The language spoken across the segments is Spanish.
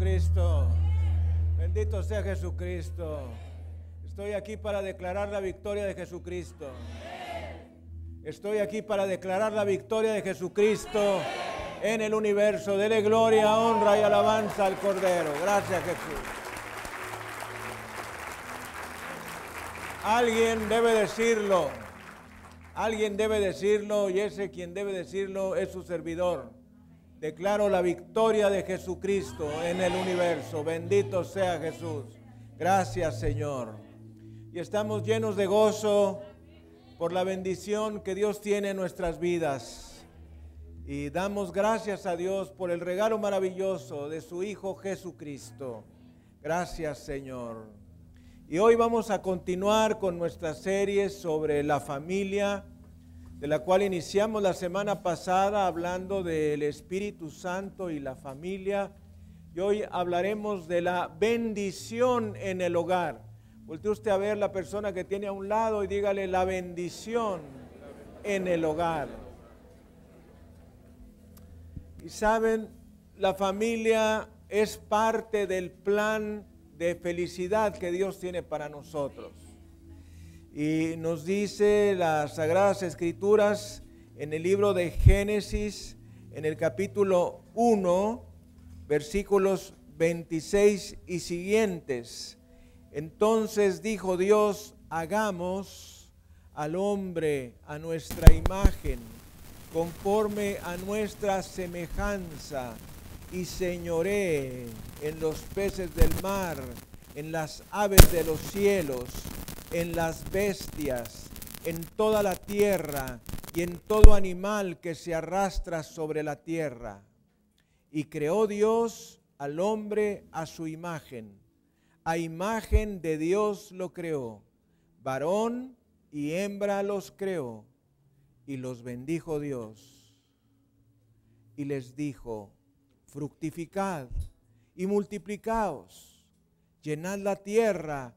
Jesucristo. Bendito sea Jesucristo. Estoy aquí para declarar la victoria de Jesucristo. Estoy aquí para declarar la victoria de Jesucristo en el universo. Dele gloria, honra y alabanza al Cordero. Gracias Jesús. Alguien debe decirlo. Alguien debe decirlo y ese quien debe decirlo es su servidor. Declaro la victoria de Jesucristo en el universo. Bendito sea Jesús. Gracias Señor. Y estamos llenos de gozo por la bendición que Dios tiene en nuestras vidas. Y damos gracias a Dios por el regalo maravilloso de su Hijo Jesucristo. Gracias Señor. Y hoy vamos a continuar con nuestra serie sobre la familia de la cual iniciamos la semana pasada hablando del Espíritu Santo y la familia. Y hoy hablaremos de la bendición en el hogar. Voltee usted a ver la persona que tiene a un lado y dígale la bendición en el hogar. Y saben, la familia es parte del plan de felicidad que Dios tiene para nosotros. Y nos dice las Sagradas Escrituras en el libro de Génesis, en el capítulo 1, versículos 26 y siguientes. Entonces dijo Dios, hagamos al hombre a nuestra imagen, conforme a nuestra semejanza, y señoré en los peces del mar, en las aves de los cielos en las bestias, en toda la tierra y en todo animal que se arrastra sobre la tierra. Y creó Dios al hombre a su imagen. A imagen de Dios lo creó. Varón y hembra los creó. Y los bendijo Dios. Y les dijo, fructificad y multiplicaos, llenad la tierra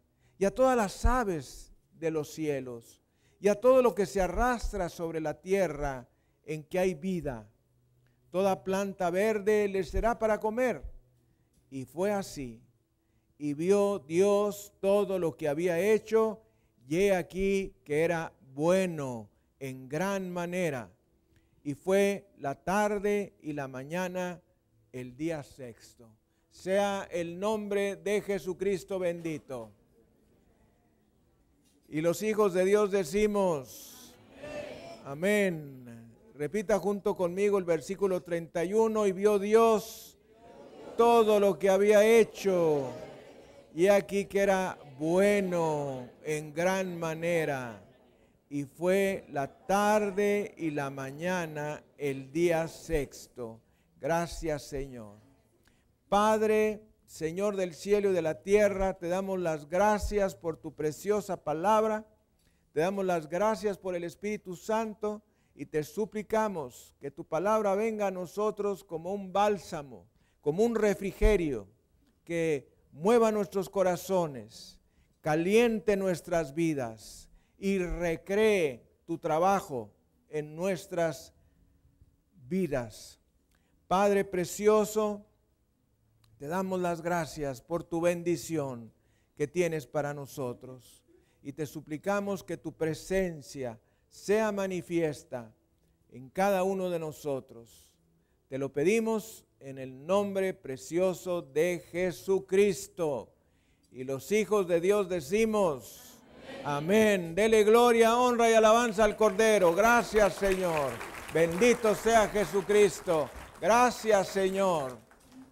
y a todas las aves de los cielos y a todo lo que se arrastra sobre la tierra en que hay vida. Toda planta verde les será para comer. Y fue así. Y vio Dios todo lo que había hecho y he aquí que era bueno en gran manera. Y fue la tarde y la mañana el día sexto. Sea el nombre de Jesucristo bendito. Y los hijos de Dios decimos, amén. Repita junto conmigo el versículo 31, y vio Dios todo lo que había hecho, y aquí que era bueno en gran manera. Y fue la tarde y la mañana el día sexto. Gracias Señor. Padre, Señor del cielo y de la tierra, te damos las gracias por tu preciosa palabra, te damos las gracias por el Espíritu Santo y te suplicamos que tu palabra venga a nosotros como un bálsamo, como un refrigerio que mueva nuestros corazones, caliente nuestras vidas y recree tu trabajo en nuestras vidas. Padre precioso, te damos las gracias por tu bendición que tienes para nosotros y te suplicamos que tu presencia sea manifiesta en cada uno de nosotros. Te lo pedimos en el nombre precioso de Jesucristo. Y los hijos de Dios decimos, amén. Dele gloria, honra y alabanza al Cordero. Gracias Señor. Bendito sea Jesucristo. Gracias Señor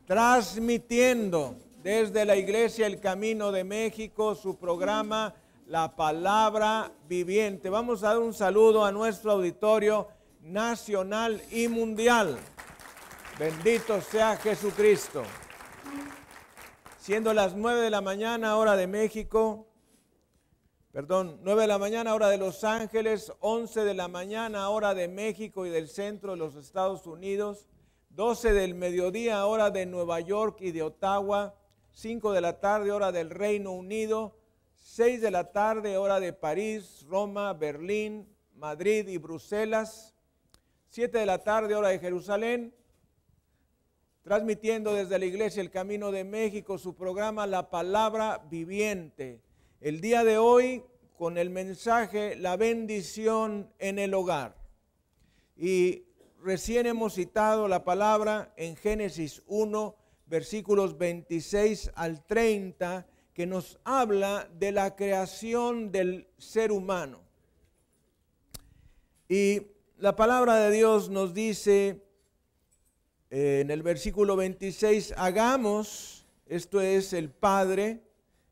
transmitiendo desde la Iglesia El Camino de México su programa La Palabra Viviente. Vamos a dar un saludo a nuestro auditorio nacional y mundial. Bendito sea Jesucristo. siendo las 9 de la mañana hora de México, perdón, 9 de la mañana hora de Los Ángeles, 11 de la mañana hora de México y del centro de los Estados Unidos, 12 del mediodía hora de Nueva York y de Ottawa, 5 de la tarde hora del Reino Unido, 6 de la tarde hora de París, Roma, Berlín, Madrid y Bruselas, 7 de la tarde hora de Jerusalén, transmitiendo desde la iglesia El Camino de México su programa La Palabra Viviente. El día de hoy con el mensaje La bendición en el hogar. Y recién hemos citado la palabra en Génesis 1, versículos 26 al 30, que nos habla de la creación del ser humano. Y la palabra de Dios nos dice eh, en el versículo 26, hagamos, esto es el Padre,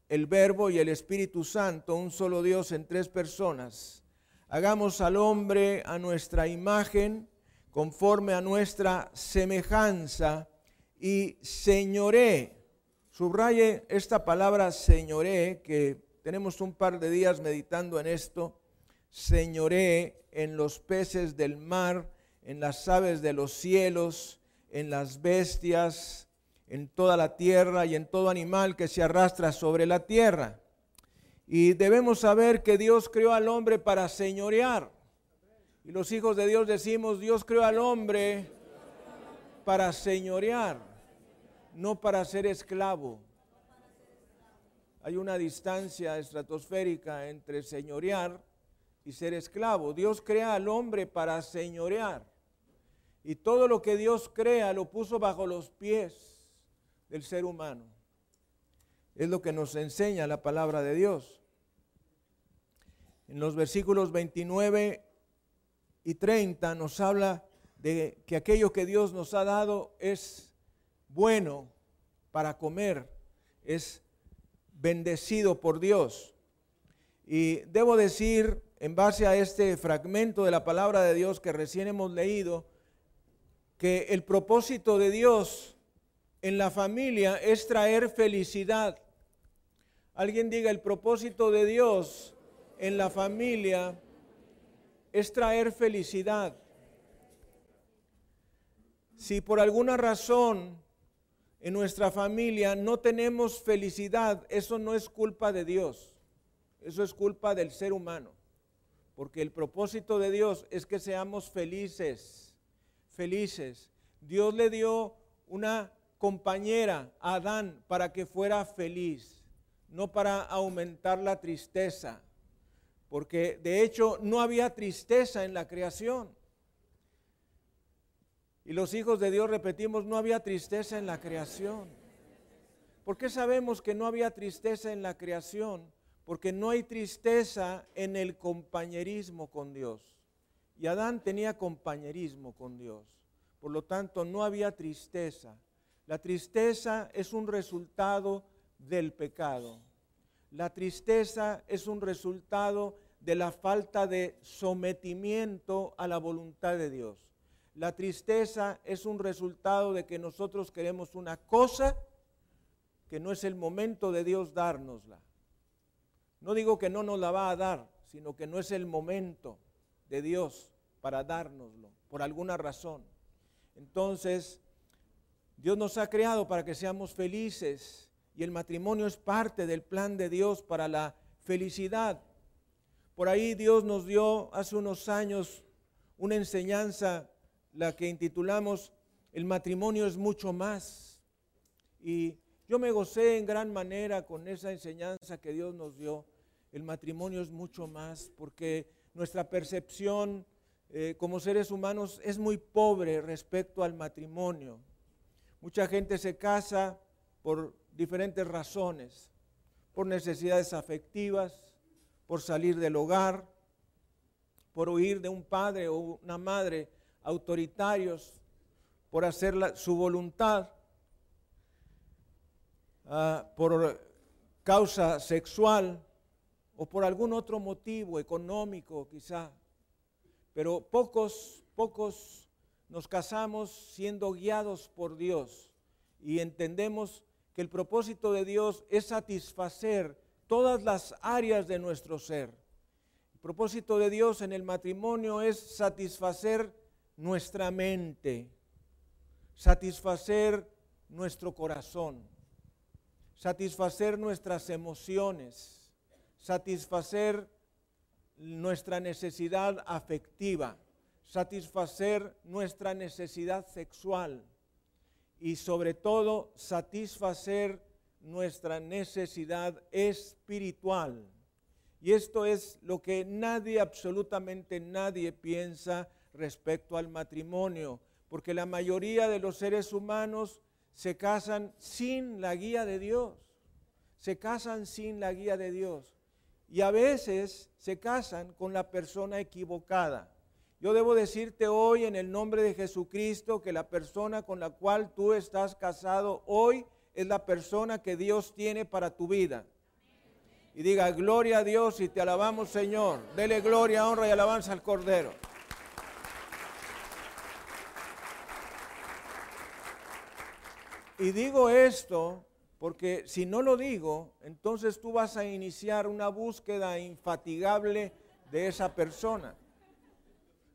el Verbo y el Espíritu Santo, un solo Dios en tres personas. Hagamos al hombre a nuestra imagen, conforme a nuestra semejanza, y señoré. Subraye esta palabra señoré, que tenemos un par de días meditando en esto. Señoré en los peces del mar, en las aves de los cielos, en las bestias, en toda la tierra y en todo animal que se arrastra sobre la tierra. Y debemos saber que Dios creó al hombre para señorear. Y los hijos de Dios decimos, Dios creó al hombre para señorear, no para ser esclavo. Hay una distancia estratosférica entre señorear y ser esclavo. Dios crea al hombre para señorear. Y todo lo que Dios crea lo puso bajo los pies del ser humano. Es lo que nos enseña la palabra de Dios. En los versículos 29 y 30 nos habla de que aquello que Dios nos ha dado es bueno para comer, es bendecido por Dios. Y debo decir, en base a este fragmento de la palabra de Dios que recién hemos leído, que el propósito de Dios en la familia es traer felicidad. Alguien diga, el propósito de Dios en la familia es traer felicidad. Si por alguna razón en nuestra familia no tenemos felicidad, eso no es culpa de Dios, eso es culpa del ser humano, porque el propósito de Dios es que seamos felices felices. Dios le dio una compañera a Adán para que fuera feliz, no para aumentar la tristeza, porque de hecho no había tristeza en la creación. Y los hijos de Dios, repetimos, no había tristeza en la creación. ¿Por qué sabemos que no había tristeza en la creación? Porque no hay tristeza en el compañerismo con Dios. Y Adán tenía compañerismo con Dios. Por lo tanto, no había tristeza. La tristeza es un resultado del pecado. La tristeza es un resultado de la falta de sometimiento a la voluntad de Dios. La tristeza es un resultado de que nosotros queremos una cosa que no es el momento de Dios dárnosla. No digo que no nos la va a dar, sino que no es el momento de Dios para dárnoslo, por alguna razón. Entonces, Dios nos ha creado para que seamos felices y el matrimonio es parte del plan de Dios para la felicidad. Por ahí Dios nos dio hace unos años una enseñanza, la que intitulamos El matrimonio es mucho más. Y yo me gocé en gran manera con esa enseñanza que Dios nos dio. El matrimonio es mucho más porque nuestra percepción eh, como seres humanos es muy pobre respecto al matrimonio. Mucha gente se casa por diferentes razones, por necesidades afectivas, por salir del hogar, por huir de un padre o una madre autoritarios, por hacer su voluntad, ah, por causa sexual o por algún otro motivo económico quizá. Pero pocos, pocos nos casamos siendo guiados por Dios y entendemos que el propósito de Dios es satisfacer todas las áreas de nuestro ser. El propósito de Dios en el matrimonio es satisfacer nuestra mente, satisfacer nuestro corazón, satisfacer nuestras emociones, satisfacer nuestra necesidad afectiva, satisfacer nuestra necesidad sexual y sobre todo satisfacer nuestra necesidad espiritual. Y esto es lo que nadie, absolutamente nadie piensa respecto al matrimonio, porque la mayoría de los seres humanos se casan sin la guía de Dios, se casan sin la guía de Dios y a veces se casan con la persona equivocada. Yo debo decirte hoy en el nombre de Jesucristo que la persona con la cual tú estás casado hoy es la persona que Dios tiene para tu vida. Y diga, gloria a Dios y te alabamos Señor. Dele gloria, honra y alabanza al Cordero. Y digo esto porque si no lo digo, entonces tú vas a iniciar una búsqueda infatigable de esa persona,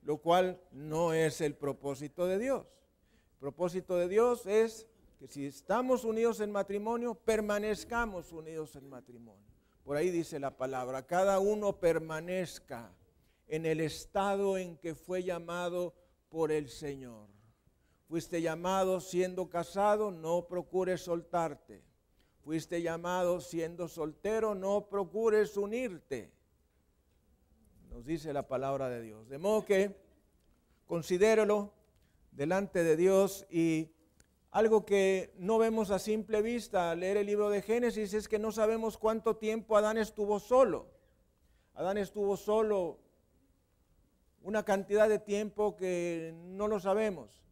lo cual no es el propósito de Dios. El propósito de Dios es que si estamos unidos en matrimonio, permanezcamos unidos en matrimonio. Por ahí dice la palabra, cada uno permanezca en el estado en que fue llamado por el Señor. Fuiste llamado siendo casado, no procures soltarte. Fuiste llamado siendo soltero, no procures unirte. Nos dice la palabra de Dios. De modo que considéralo delante de Dios y algo que no vemos a simple vista al leer el libro de Génesis es que no sabemos cuánto tiempo Adán estuvo solo. Adán estuvo solo una cantidad de tiempo que no lo sabemos.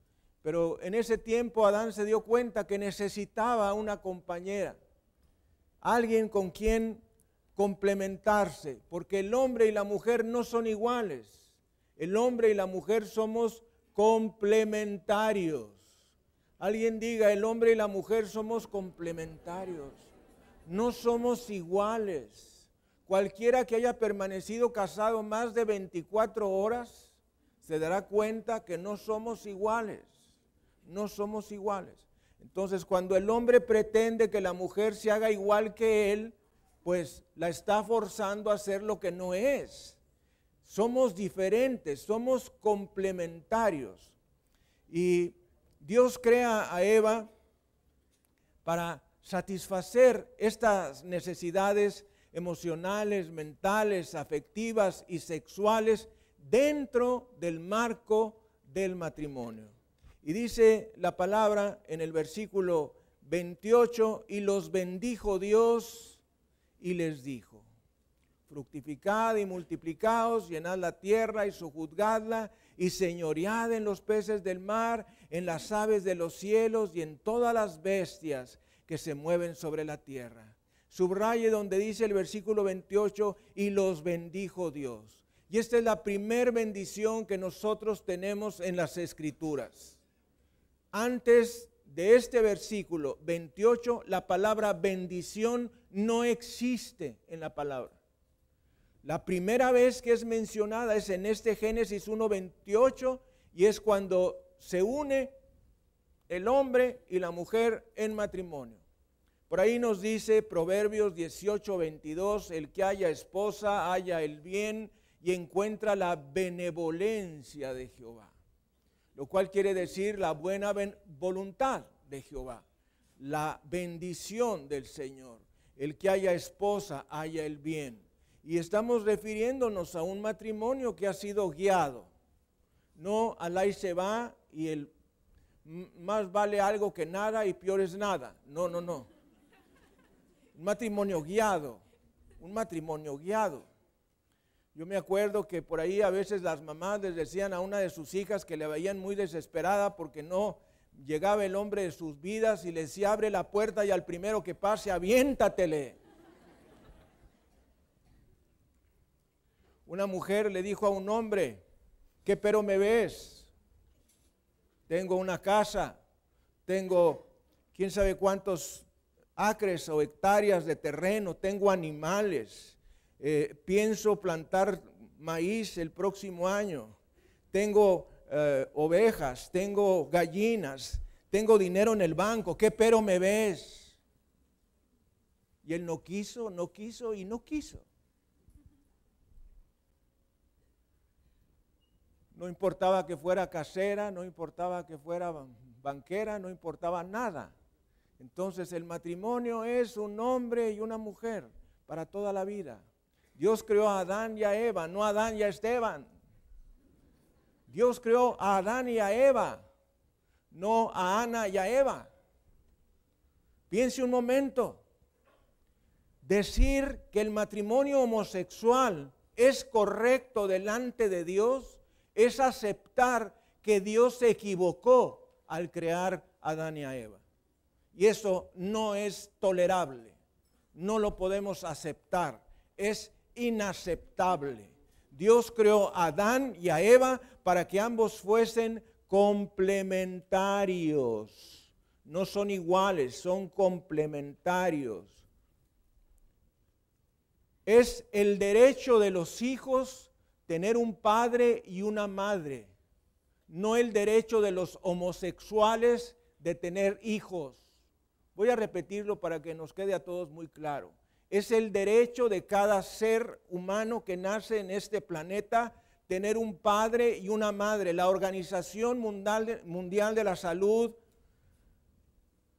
Pero en ese tiempo Adán se dio cuenta que necesitaba una compañera, alguien con quien complementarse, porque el hombre y la mujer no son iguales. El hombre y la mujer somos complementarios. Alguien diga, el hombre y la mujer somos complementarios, no somos iguales. Cualquiera que haya permanecido casado más de 24 horas se dará cuenta que no somos iguales, no somos iguales. Entonces, cuando el hombre pretende que la mujer se haga igual que él, pues la está forzando a hacer lo que no es. Somos diferentes, somos complementarios. Y Dios crea a Eva para satisfacer estas necesidades emocionales, mentales, afectivas y sexuales dentro del marco del matrimonio. Y dice la palabra en el versículo 28, y los bendijo Dios y les dijo, fructificad y multiplicaos, llenad la tierra y sojuzgadla y señoread en los peces del mar, en las aves de los cielos y en todas las bestias que se mueven sobre la tierra. Subraye donde dice el versículo 28, y los bendijo Dios. Y esta es la primer bendición que nosotros tenemos en las escrituras. Antes de este versículo 28, la palabra bendición no existe en la palabra. La primera vez que es mencionada es en este Génesis 1.28 y es cuando se une el hombre y la mujer en matrimonio. Por ahí nos dice Proverbios 18.22, el que haya esposa, haya el bien y encuentra la benevolencia de Jehová. Lo cual quiere decir la buena voluntad de Jehová, la bendición del Señor. El que haya esposa, haya el bien y estamos refiriéndonos a un matrimonio que ha sido guiado. No al ahí se va y el más vale algo que nada y peor es nada. No, no, no. Un matrimonio guiado. Un matrimonio guiado. Yo me acuerdo que por ahí a veces las mamás les decían a una de sus hijas que le veían muy desesperada porque no llegaba el hombre de sus vidas y le decía abre la puerta y al primero que pase aviéntatele. Una mujer le dijo a un hombre, ¿qué pero me ves? Tengo una casa, tengo quién sabe cuántos acres o hectáreas de terreno, tengo animales, eh, pienso plantar maíz el próximo año, tengo eh, ovejas, tengo gallinas, tengo dinero en el banco, ¿qué pero me ves? Y él no quiso, no quiso y no quiso. No importaba que fuera casera, no importaba que fuera banquera, no importaba nada. Entonces el matrimonio es un hombre y una mujer para toda la vida. Dios creó a Adán y a Eva, no a Adán y a Esteban. Dios creó a Adán y a Eva, no a Ana y a Eva. Piense un momento. Decir que el matrimonio homosexual es correcto delante de Dios es aceptar que Dios se equivocó al crear a Adán y a Eva. Y eso no es tolerable, no lo podemos aceptar, es inaceptable. Dios creó a Adán y a Eva para que ambos fuesen complementarios. No son iguales, son complementarios. Es el derecho de los hijos tener un padre y una madre, no el derecho de los homosexuales de tener hijos. Voy a repetirlo para que nos quede a todos muy claro. Es el derecho de cada ser humano que nace en este planeta tener un padre y una madre. La Organización Mundial de la Salud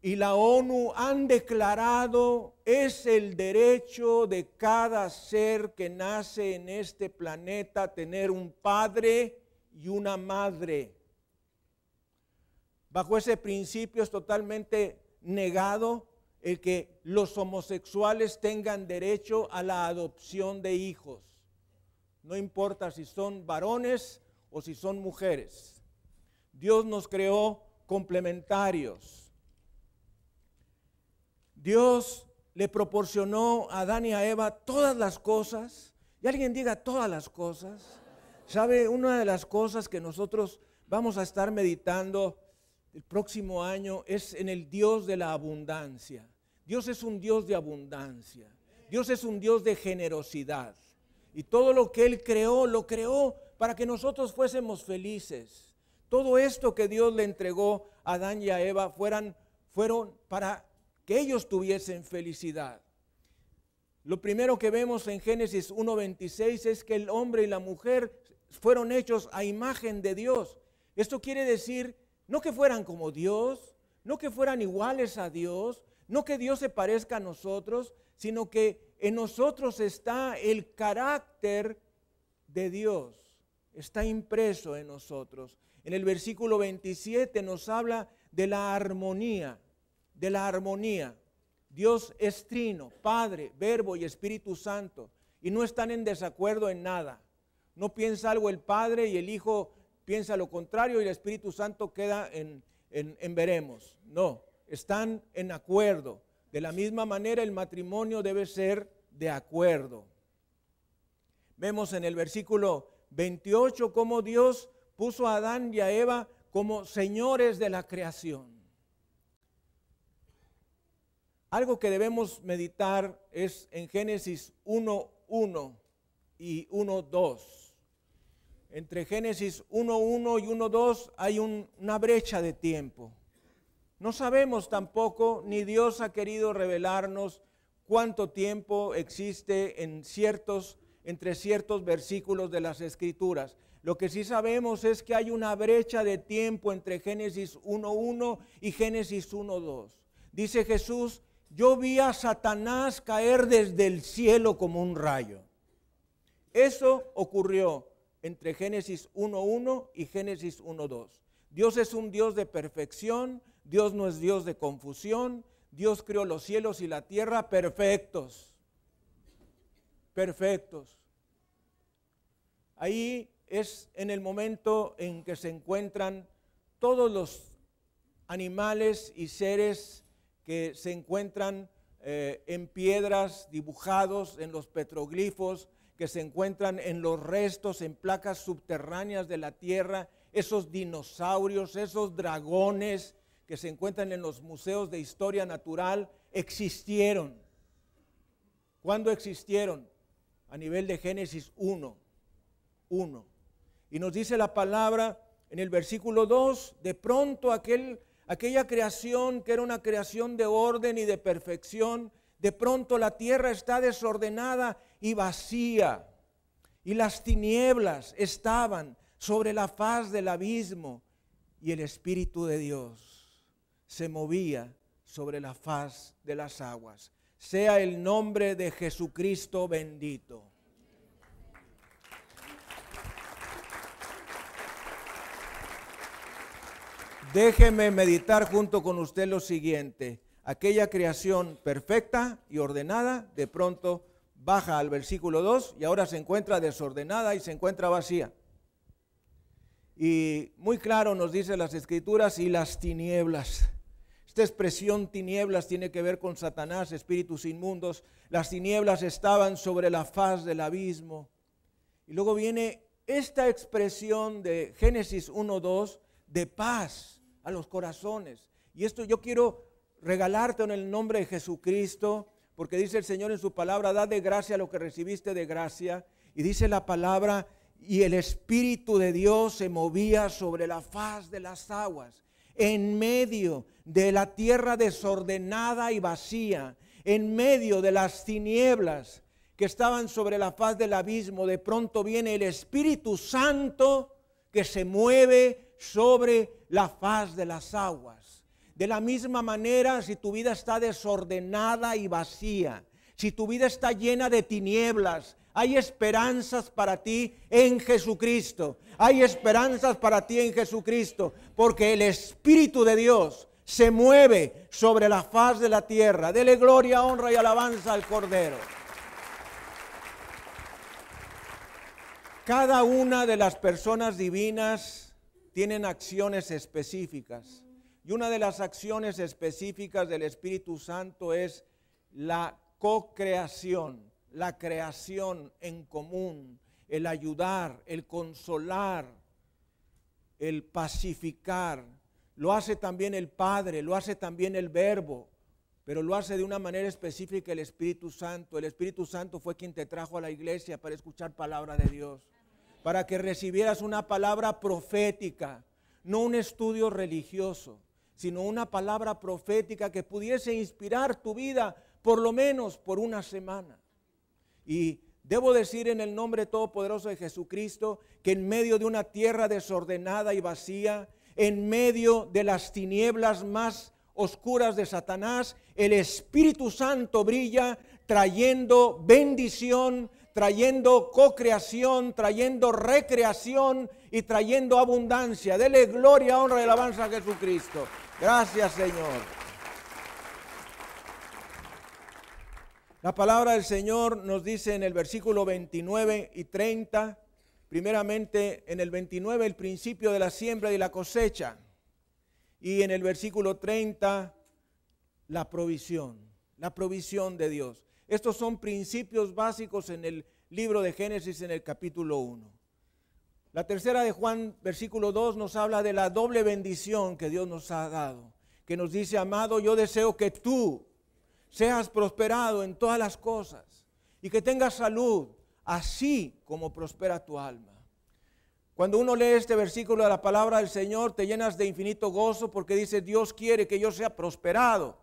y la ONU han declarado es el derecho de cada ser que nace en este planeta tener un padre y una madre. Bajo ese principio es totalmente negado el que los homosexuales tengan derecho a la adopción de hijos. No importa si son varones o si son mujeres. Dios nos creó complementarios. Dios le proporcionó a Adán y a Eva todas las cosas. Y alguien diga todas las cosas. ¿Sabe? Una de las cosas que nosotros vamos a estar meditando el próximo año es en el Dios de la abundancia. Dios es un Dios de abundancia. Dios es un Dios de generosidad. Y todo lo que Él creó, lo creó para que nosotros fuésemos felices. Todo esto que Dios le entregó a Adán y a Eva fueron para que ellos tuviesen felicidad. Lo primero que vemos en Génesis 1.26 es que el hombre y la mujer fueron hechos a imagen de Dios. Esto quiere decir no que fueran como Dios, no que fueran iguales a Dios, no que Dios se parezca a nosotros, sino que en nosotros está el carácter de Dios, está impreso en nosotros. En el versículo 27 nos habla de la armonía, de la armonía. Dios es trino, Padre, Verbo y Espíritu Santo, y no están en desacuerdo en nada. No piensa algo el Padre y el Hijo piensa lo contrario y el Espíritu Santo queda en, en, veremos. No, están en acuerdo. De la misma manera el matrimonio debe ser de acuerdo. Vemos en el versículo 28 cómo Dios puso a Adán y a Eva como señores de la creación. Algo que debemos meditar es en Génesis 1.1 y 1.2 entre Génesis 1.1 y 1.2 hay una brecha de tiempo. No sabemos tampoco, ni Dios ha querido revelarnos cuánto tiempo existe entre ciertos versículos de las Escrituras. Lo que sí sabemos es que hay una brecha de tiempo entre Génesis 1.1 y Génesis 1.2. Dice Jesús, yo vi a Satanás caer desde el cielo como un rayo. Eso ocurrió entre Génesis 1.1 y Génesis 1.2. Dios es un Dios de perfección, Dios no es Dios de confusión, Dios creó los cielos y la tierra perfectos, perfectos. Ahí es en el momento en que se encuentran todos los animales y seres que se encuentran eh, en piedras dibujados en los petroglifos, que se encuentran en los restos, en placas subterráneas de la tierra, esos dinosaurios, esos dragones que se encuentran en los museos de historia natural, existieron. ¿Cuándo existieron? A nivel de Génesis 1. 1. Y nos dice la palabra en el versículo 2, de pronto aquel, aquella creación que era una creación de orden y de perfección, de pronto la tierra está desordenada y vacía. Y las tinieblas estaban sobre la faz del abismo y el Espíritu de Dios se movía sobre la faz de las aguas. Sea el nombre de Jesucristo bendito. Déjeme meditar junto con usted lo siguiente. Aquella creación perfecta y ordenada, de pronto baja al versículo 2 y ahora se encuentra desordenada y se encuentra vacía. Y muy claro nos dice las escrituras y las tinieblas. Esta expresión tinieblas tiene que ver con Satanás, espíritus inmundos. Las tinieblas estaban sobre la faz del abismo. Y luego viene esta expresión de Génesis 1.2 de paz a los corazones. Y esto yo quiero regalarte en el nombre de Jesucristo, porque dice el Señor en su palabra, da de gracia lo que recibiste de gracia. Y dice la palabra, y el Espíritu de Dios se movía sobre la faz de las aguas en medio de la tierra desordenada y vacía, en medio de las tinieblas que estaban sobre la faz del abismo, de pronto viene el Espíritu Santo que se mueve sobre la faz de las aguas. De la misma manera, si tu vida está desordenada y vacía, si tu vida está llena de tinieblas, hay esperanzas para ti en Jesucristo. Hay esperanzas para ti en Jesucristo. Porque el Espíritu de Dios se mueve sobre la faz de la tierra. Dele gloria, honra y alabanza al Cordero. Cada una de las personas divinas tienen acciones específicas. Y una de las acciones específicas del Espíritu Santo es la co-creación la creación en común, el ayudar, el consolar, el pacificar. Lo hace también el Padre, lo hace también el Verbo, pero lo hace de una manera específica el Espíritu Santo. El Espíritu Santo fue quien te trajo a la iglesia para escuchar palabra de Dios, para que recibieras una palabra profética, no un estudio religioso, sino una palabra profética que pudiese inspirar tu vida por lo menos por una semana. Y debo decir en el nombre todopoderoso de Jesucristo que en medio de una tierra desordenada y vacía, en medio de las tinieblas más oscuras de Satanás, el Espíritu Santo brilla trayendo bendición, trayendo co-creación, trayendo recreación y trayendo abundancia. Dele gloria, honra y alabanza a Jesucristo. Gracias, Señor. La palabra del Señor nos dice en el versículo 29 y 30, primeramente en el 29 el principio de la siembra y la cosecha, y en el versículo 30 la provisión, la provisión de Dios. Estos son principios básicos en el libro de Génesis en el capítulo 1. La tercera de Juan, versículo 2, nos habla de la doble bendición que Dios nos ha dado, que nos dice, amado, yo deseo que tú seas prosperado en todas las cosas y que tengas salud, así como prospera tu alma. Cuando uno lee este versículo de la palabra del Señor, te llenas de infinito gozo porque dice, Dios quiere que yo sea prosperado.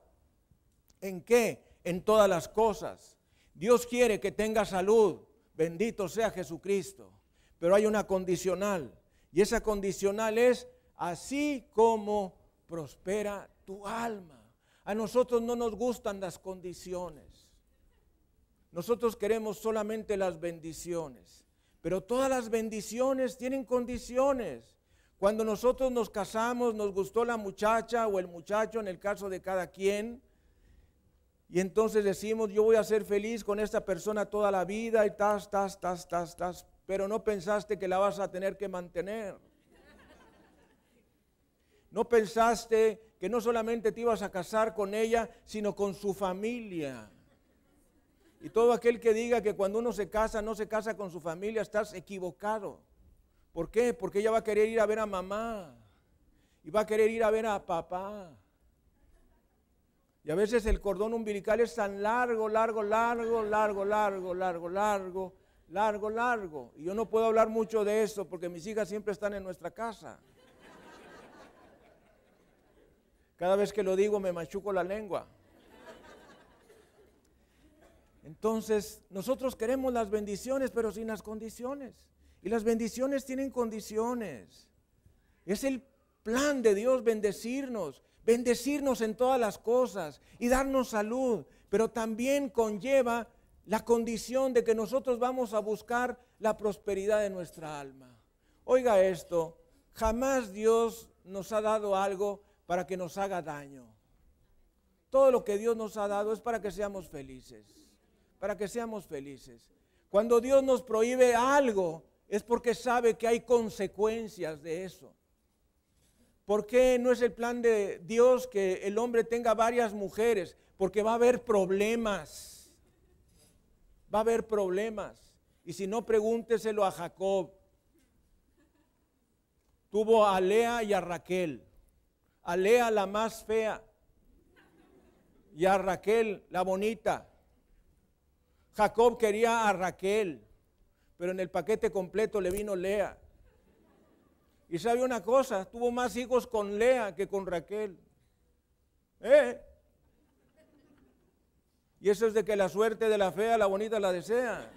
¿En qué? En todas las cosas. Dios quiere que tenga salud. Bendito sea Jesucristo. Pero hay una condicional. Y esa condicional es así como prospera tu alma. A nosotros no nos gustan las condiciones. Nosotros queremos solamente las bendiciones. Pero todas las bendiciones tienen condiciones. Cuando nosotros nos casamos, nos gustó la muchacha o el muchacho, en el caso de cada quien. Y entonces decimos, yo voy a ser feliz con esta persona toda la vida y tas, tas, tas, tas, tas. Pero no pensaste que la vas a tener que mantener. No pensaste que no solamente te ibas a casar con ella, sino con su familia. Y todo aquel que diga que cuando uno se casa no se casa con su familia, estás equivocado. ¿Por qué? Porque ella va a querer ir a ver a mamá y va a querer ir a ver a papá. Y a veces el cordón umbilical es tan largo, largo, largo, largo, largo, largo, largo, largo, largo. Y yo no puedo hablar mucho de eso porque mis hijas siempre están en nuestra casa. Cada vez que lo digo me machuco la lengua. Entonces, nosotros queremos las bendiciones, pero sin las condiciones. Y las bendiciones tienen condiciones. Es el plan de Dios bendecirnos, bendecirnos en todas las cosas y darnos salud, pero también conlleva la condición de que nosotros vamos a buscar la prosperidad de nuestra alma. Oiga esto, jamás Dios nos ha dado algo para que nos haga daño. Todo lo que Dios nos ha dado es para que seamos felices, para que seamos felices. Cuando Dios nos prohíbe algo, es porque sabe que hay consecuencias de eso. ¿Por qué no es el plan de Dios que el hombre tenga varias mujeres? Porque va a haber problemas. Va a haber problemas. Y si no, pregúnteselo a Jacob. Tuvo a Lea y a Raquel a Lea la más fea y a Raquel la bonita. Jacob quería a Raquel, pero en el paquete completo le vino Lea. Y sabe una cosa, tuvo más hijos con Lea que con Raquel. ¿Eh? Y eso es de que la suerte de la fea, la bonita la desea.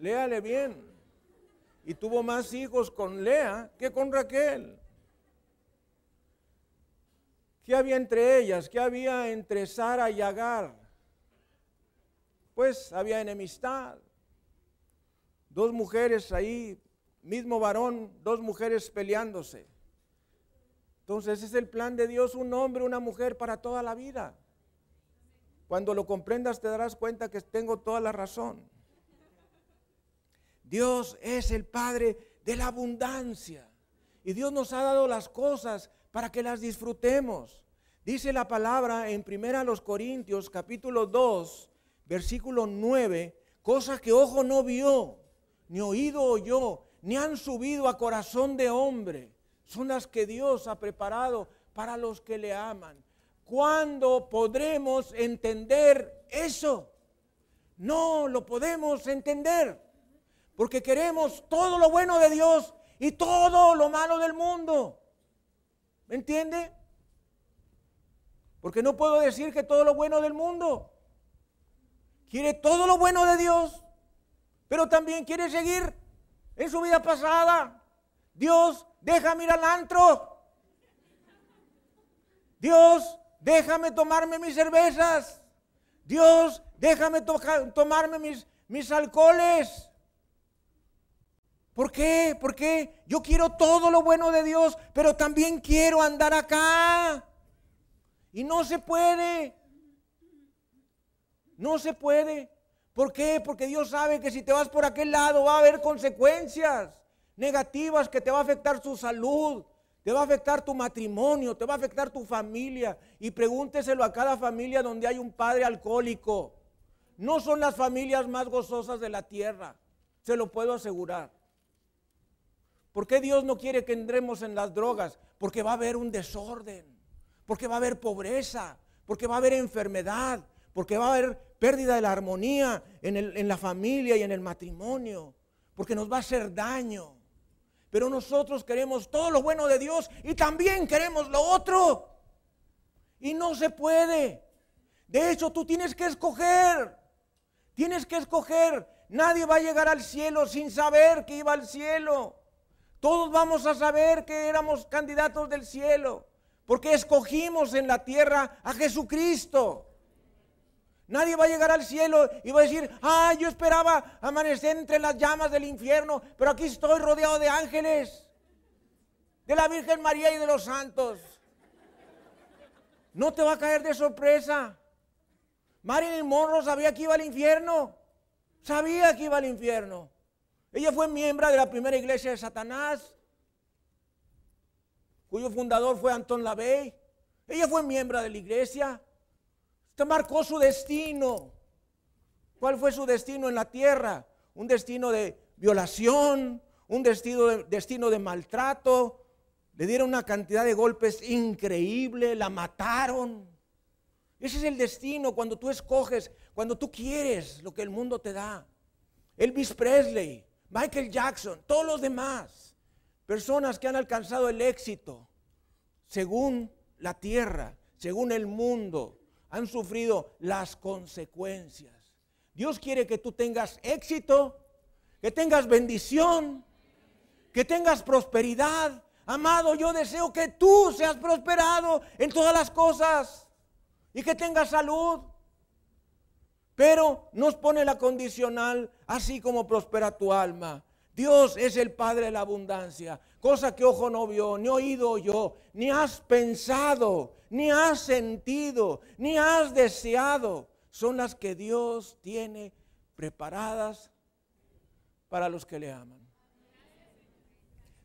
Léale bien y tuvo más hijos con Lea que con Raquel. ¿Qué había entre ellas? ¿Qué había entre Sara y Agar? Pues había enemistad. Dos mujeres ahí, mismo varón, dos mujeres peleándose. Entonces es el plan de Dios, un hombre, una mujer para toda la vida. Cuando lo comprendas te darás cuenta que tengo toda la razón. Dios es el Padre de la abundancia. Y Dios nos ha dado las cosas para que las disfrutemos. Dice la palabra en 1 Corintios capítulo 2, versículo 9, cosas que ojo no vio, ni oído oyó, ni han subido a corazón de hombre. Son las que Dios ha preparado para los que le aman. ¿Cuándo podremos entender eso? No lo podemos entender. Porque queremos todo lo bueno de Dios y todo lo malo del mundo. ¿Me entiende? Porque no puedo decir que todo lo bueno del mundo. Quiere todo lo bueno de Dios, pero también quiere seguir en su vida pasada. Dios, déjame ir al antro. Dios, déjame tomarme mis cervezas. Dios, déjame tomarme mis, mis alcoholes. ¿Por qué? Porque yo quiero todo lo bueno de Dios, pero también quiero andar acá. Y no se puede. No se puede. ¿Por qué? Porque Dios sabe que si te vas por aquel lado va a haber consecuencias negativas que te va a afectar tu salud, te va a afectar tu matrimonio, te va a afectar tu familia. Y pregúnteselo a cada familia donde hay un padre alcohólico. No son las familias más gozosas de la tierra, se lo puedo asegurar. ¿Por qué Dios no quiere que entremos en las drogas? Porque va a haber un desorden, porque va a haber pobreza, porque va a haber enfermedad, porque va a haber pérdida de la armonía en, la familia y en el matrimonio, porque nos va a hacer daño. Pero nosotros queremos todo lo bueno de Dios y también queremos lo otro. Y no se puede. De hecho, tú tienes que escoger. Tienes que escoger. Nadie va a llegar al cielo sin saber que iba al cielo. Todos vamos a saber que éramos candidatos del cielo, porque escogimos en la tierra a Jesucristo. Nadie va a llegar al cielo y va a decir, ah, yo esperaba amanecer entre las llamas del infierno, pero aquí estoy rodeado de ángeles, de la Virgen María y de los santos. No te va a caer de sorpresa. Marilyn Monroe sabía que iba al infierno. Sabía que iba al infierno. Ella fue miembro de la primera iglesia de Satanás, cuyo fundador fue Anton LaVey. Ella fue miembro de la iglesia. Usted marcó su destino. ¿Cuál fue su destino en la tierra? Un destino de violación, un destino de, destino de maltrato, Le dieron una cantidad de golpes increíble, la mataron. Ese es el destino cuando tú escoges, cuando tú quieres lo que el mundo te da. Elvis Presley, Michael Jackson, todos los demás, personas que han alcanzado el éxito según la tierra, según el mundo, han sufrido las consecuencias. Dios quiere que tú tengas éxito, que tengas bendición, que tengas prosperidad. Amado, yo deseo que tú seas prosperado en todas las cosas y que tengas salud. Pero nos pone la condicional, así como prospera tu alma. Dios es el Padre de la abundancia, cosa que ojo no vio, ni oído yo, ni has pensado, ni has sentido, ni has deseado. Son las que Dios tiene preparadas para los que le aman.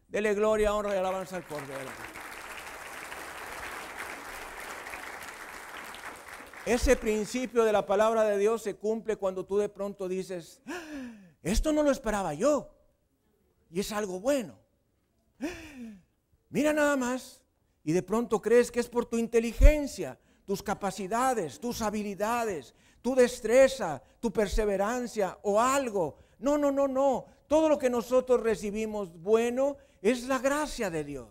Dele gloria, honra y alabanza al Cordero. Ese principio de la palabra de Dios se cumple cuando tú de pronto dices, ah, esto no lo esperaba yo. Y es algo bueno. Mira nada más. Y de pronto crees que es por tu inteligencia, tus capacidades, tus habilidades, tu destreza, tu perseverancia o algo. No, no, no, no. Todo lo que nosotros recibimos bueno es la gracia de Dios.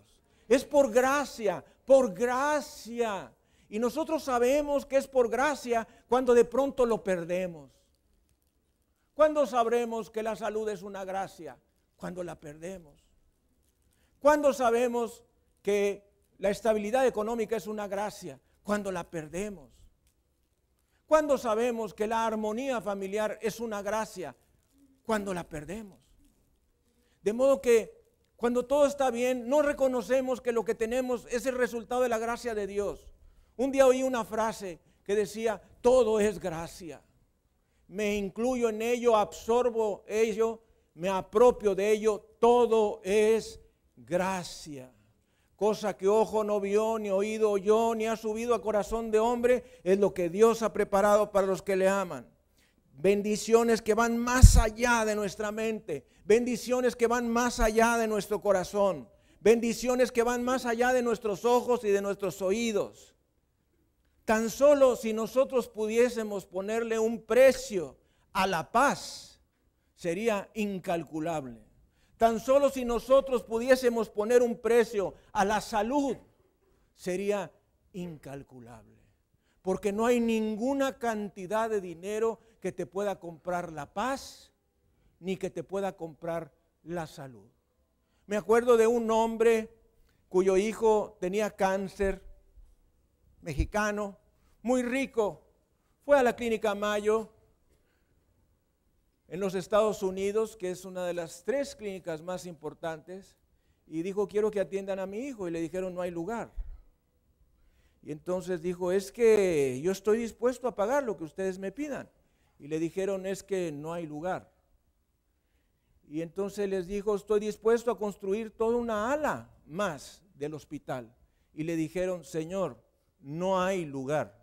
Es por gracia, por gracia. Y nosotros sabemos que es por gracia cuando de pronto lo perdemos. ¿Cuándo sabremos que la salud es una gracia? Cuando la perdemos. ¿Cuándo sabemos que la estabilidad económica es una gracia? Cuando la perdemos. ¿Cuándo sabemos que la armonía familiar es una gracia? Cuando la perdemos. De modo que cuando todo está bien, no reconocemos que lo que tenemos es el resultado de la gracia de Dios. Un día oí una frase que decía, todo es gracia. Me incluyo en ello, absorbo ello, me apropio de ello, todo es gracia. Cosa que ojo no vio, ni oído oyó, ni ha subido a corazón de hombre, es lo que Dios ha preparado para los que le aman. Bendiciones que van más allá de nuestra mente, bendiciones que van más allá de nuestro corazón, bendiciones que van más allá de nuestros ojos y de nuestros oídos. Tan solo si nosotros pudiésemos ponerle un precio a la paz, sería incalculable. Tan solo si nosotros pudiésemos poner un precio a la salud, sería incalculable. Porque no hay ninguna cantidad de dinero que te pueda comprar la paz, ni que te pueda comprar la salud. Me acuerdo de un hombre cuyo hijo tenía cáncer mexicano, muy rico, fue a la clínica Mayo en los Estados Unidos, que es una de las tres clínicas más importantes, y dijo, quiero que atiendan a mi hijo, y le dijeron, no hay lugar. Y entonces dijo, es que yo estoy dispuesto a pagar lo que ustedes me pidan. Y le dijeron, es que no hay lugar. Y entonces les dijo, estoy dispuesto a construir toda una ala más del hospital. Y le dijeron, Señor, no hay lugar.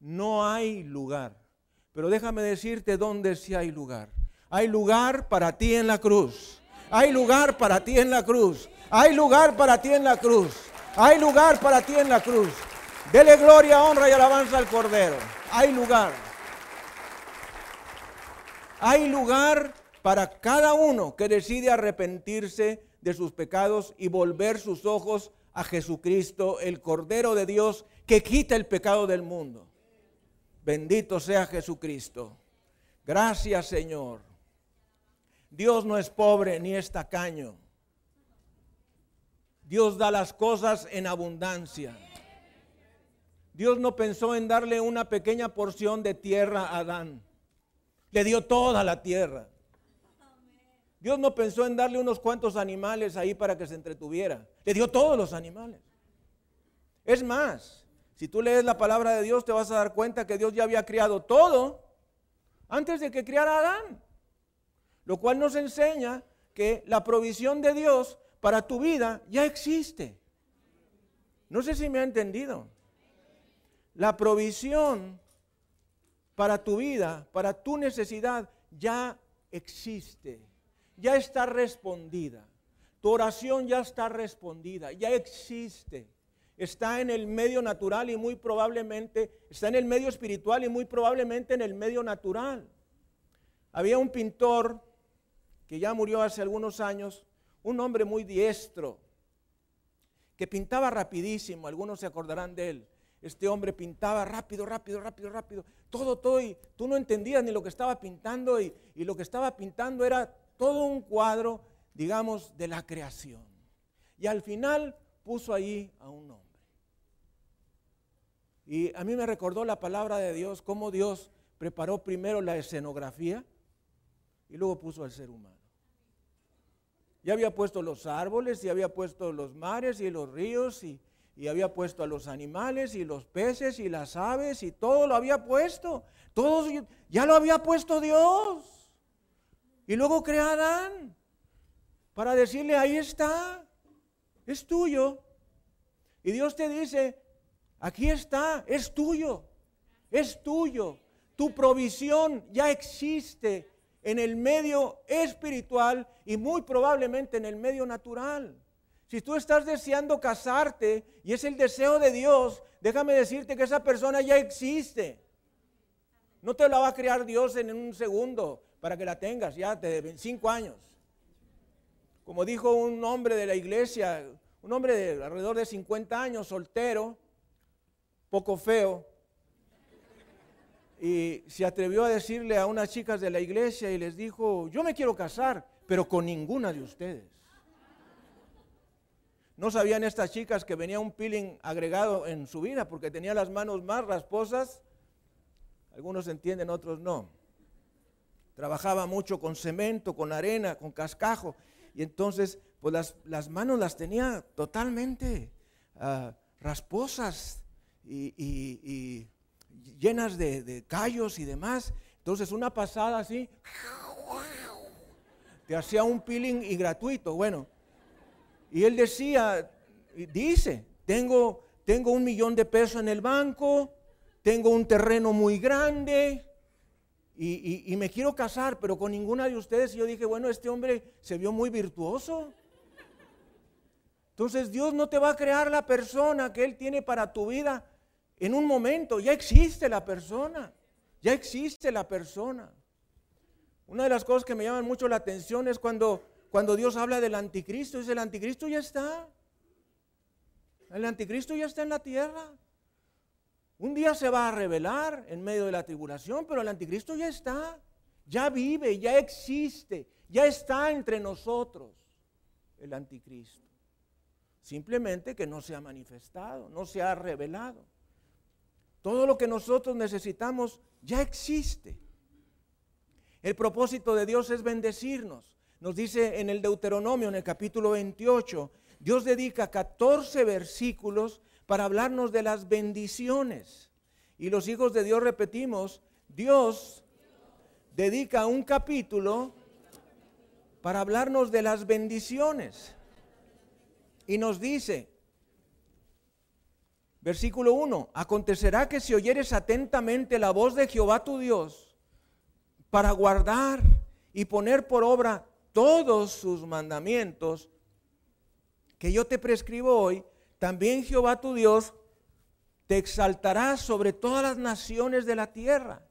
No hay lugar. Pero déjame decirte dónde sí hay lugar. Hay lugar para ti en la cruz. Hay lugar para ti en la cruz. Hay lugar para ti en la cruz. Hay lugar para ti en la cruz. Dele gloria, honra y alabanza al Cordero. Hay lugar. Hay lugar para cada uno que decide arrepentirse de sus pecados y volver sus ojos a Jesucristo, el Cordero de Dios, que quita el pecado del mundo. Bendito sea Jesucristo. Gracias Señor. Dios no es pobre ni es tacaño. Dios da las cosas en abundancia. Dios no pensó en darle una pequeña porción de tierra a Adán. Le dio toda la tierra. Dios no pensó en darle unos cuantos animales ahí para que se entretuviera. Le dio todos los animales. Es más, si tú lees la palabra de Dios te vas a dar cuenta que Dios ya había criado todo antes de que criara a Adán. Lo cual nos enseña que la provisión de Dios para tu vida ya existe. No sé si me ha entendido. La provisión para tu vida, para tu necesidad, ya existe, ya está respondida. tu oración ya está respondida, ya existe. Está en el medio natural y muy probablemente, está en el medio espiritual y muy probablemente en el medio natural. Había un pintor que ya murió hace algunos años, un hombre muy diestro, que pintaba rapidísimo, algunos se acordarán de él. Este hombre pintaba rápido, rápido, rápido, rápido, todo, todo, y tú no entendías ni lo que estaba pintando, y, y lo que estaba pintando era todo un cuadro, digamos, de la creación. Y al final puso ahí a un hombre. Y a mí me recordó la palabra de Dios, cómo Dios preparó primero la escenografía y luego puso al ser humano. Ya había puesto los árboles, y había puesto los mares y los ríos, y, y había puesto a los animales y los peces y las aves, y todo lo había puesto. Todo ya lo había puesto Dios. Y luego crea a Adán para decirle, ahí está, es tuyo. Y Dios te dice, aquí está, es tuyo, es tuyo. Tu provisión ya existe en el medio espiritual y muy probablemente en el medio natural. Si tú estás deseando casarte y es el deseo de Dios, déjame decirte que esa persona ya existe. No te la va a crear Dios en un segundo para que la tengas ya de cinco años. Como dijo un hombre de la iglesia, un hombre de alrededor de 50 años, soltero, poco feo, y se atrevió a decirle a unas chicas de la iglesia y les dijo, yo me quiero casar, pero con ninguna de ustedes. No sabían estas chicas que venía un peeling agregado en su vida porque tenía las manos más rasposas. Algunos entienden, otros no. Trabajaba mucho con cemento, con arena, con cascajo. Y entonces, pues las, manos las tenía totalmente ah, rasposas y llenas de, callos y demás. Entonces una pasada así, te hacía un peeling y gratuito. Bueno, y él decía, dice, tengo, tengo un millón de pesos en el banco, tengo un terreno muy grande y, me quiero casar, pero con ninguna de ustedes. Y yo dije, bueno, este hombre se vio muy virtuoso. Entonces Dios no te va a crear la persona que Él tiene para tu vida en un momento ya existe la persona, ya existe la persona. Una de las cosas que me llaman mucho la atención es cuando, cuando Dios habla del anticristo, dice el anticristo ya está. El anticristo ya está en la tierra. Un día se va a revelar en medio de la tribulación, pero el anticristo ya está, ya vive, ya existe, ya está entre nosotros el anticristo. Simplemente que no se ha manifestado, no se ha revelado. Todo lo que nosotros necesitamos ya existe. El propósito de Dios es bendecirnos. Nos dice en el Deuteronomio, en el capítulo 28, Dios dedica 14 versículos para hablarnos de las bendiciones. Y los hijos de Dios repetimos, Dios dedica un capítulo para hablarnos de las bendiciones. Y nos dice, Versículo 1. Acontecerá que si oyeres atentamente la voz de Jehová tu Dios para guardar y poner por obra todos sus mandamientos que yo te prescribo hoy, también Jehová tu Dios te exaltará sobre todas las naciones de la tierra.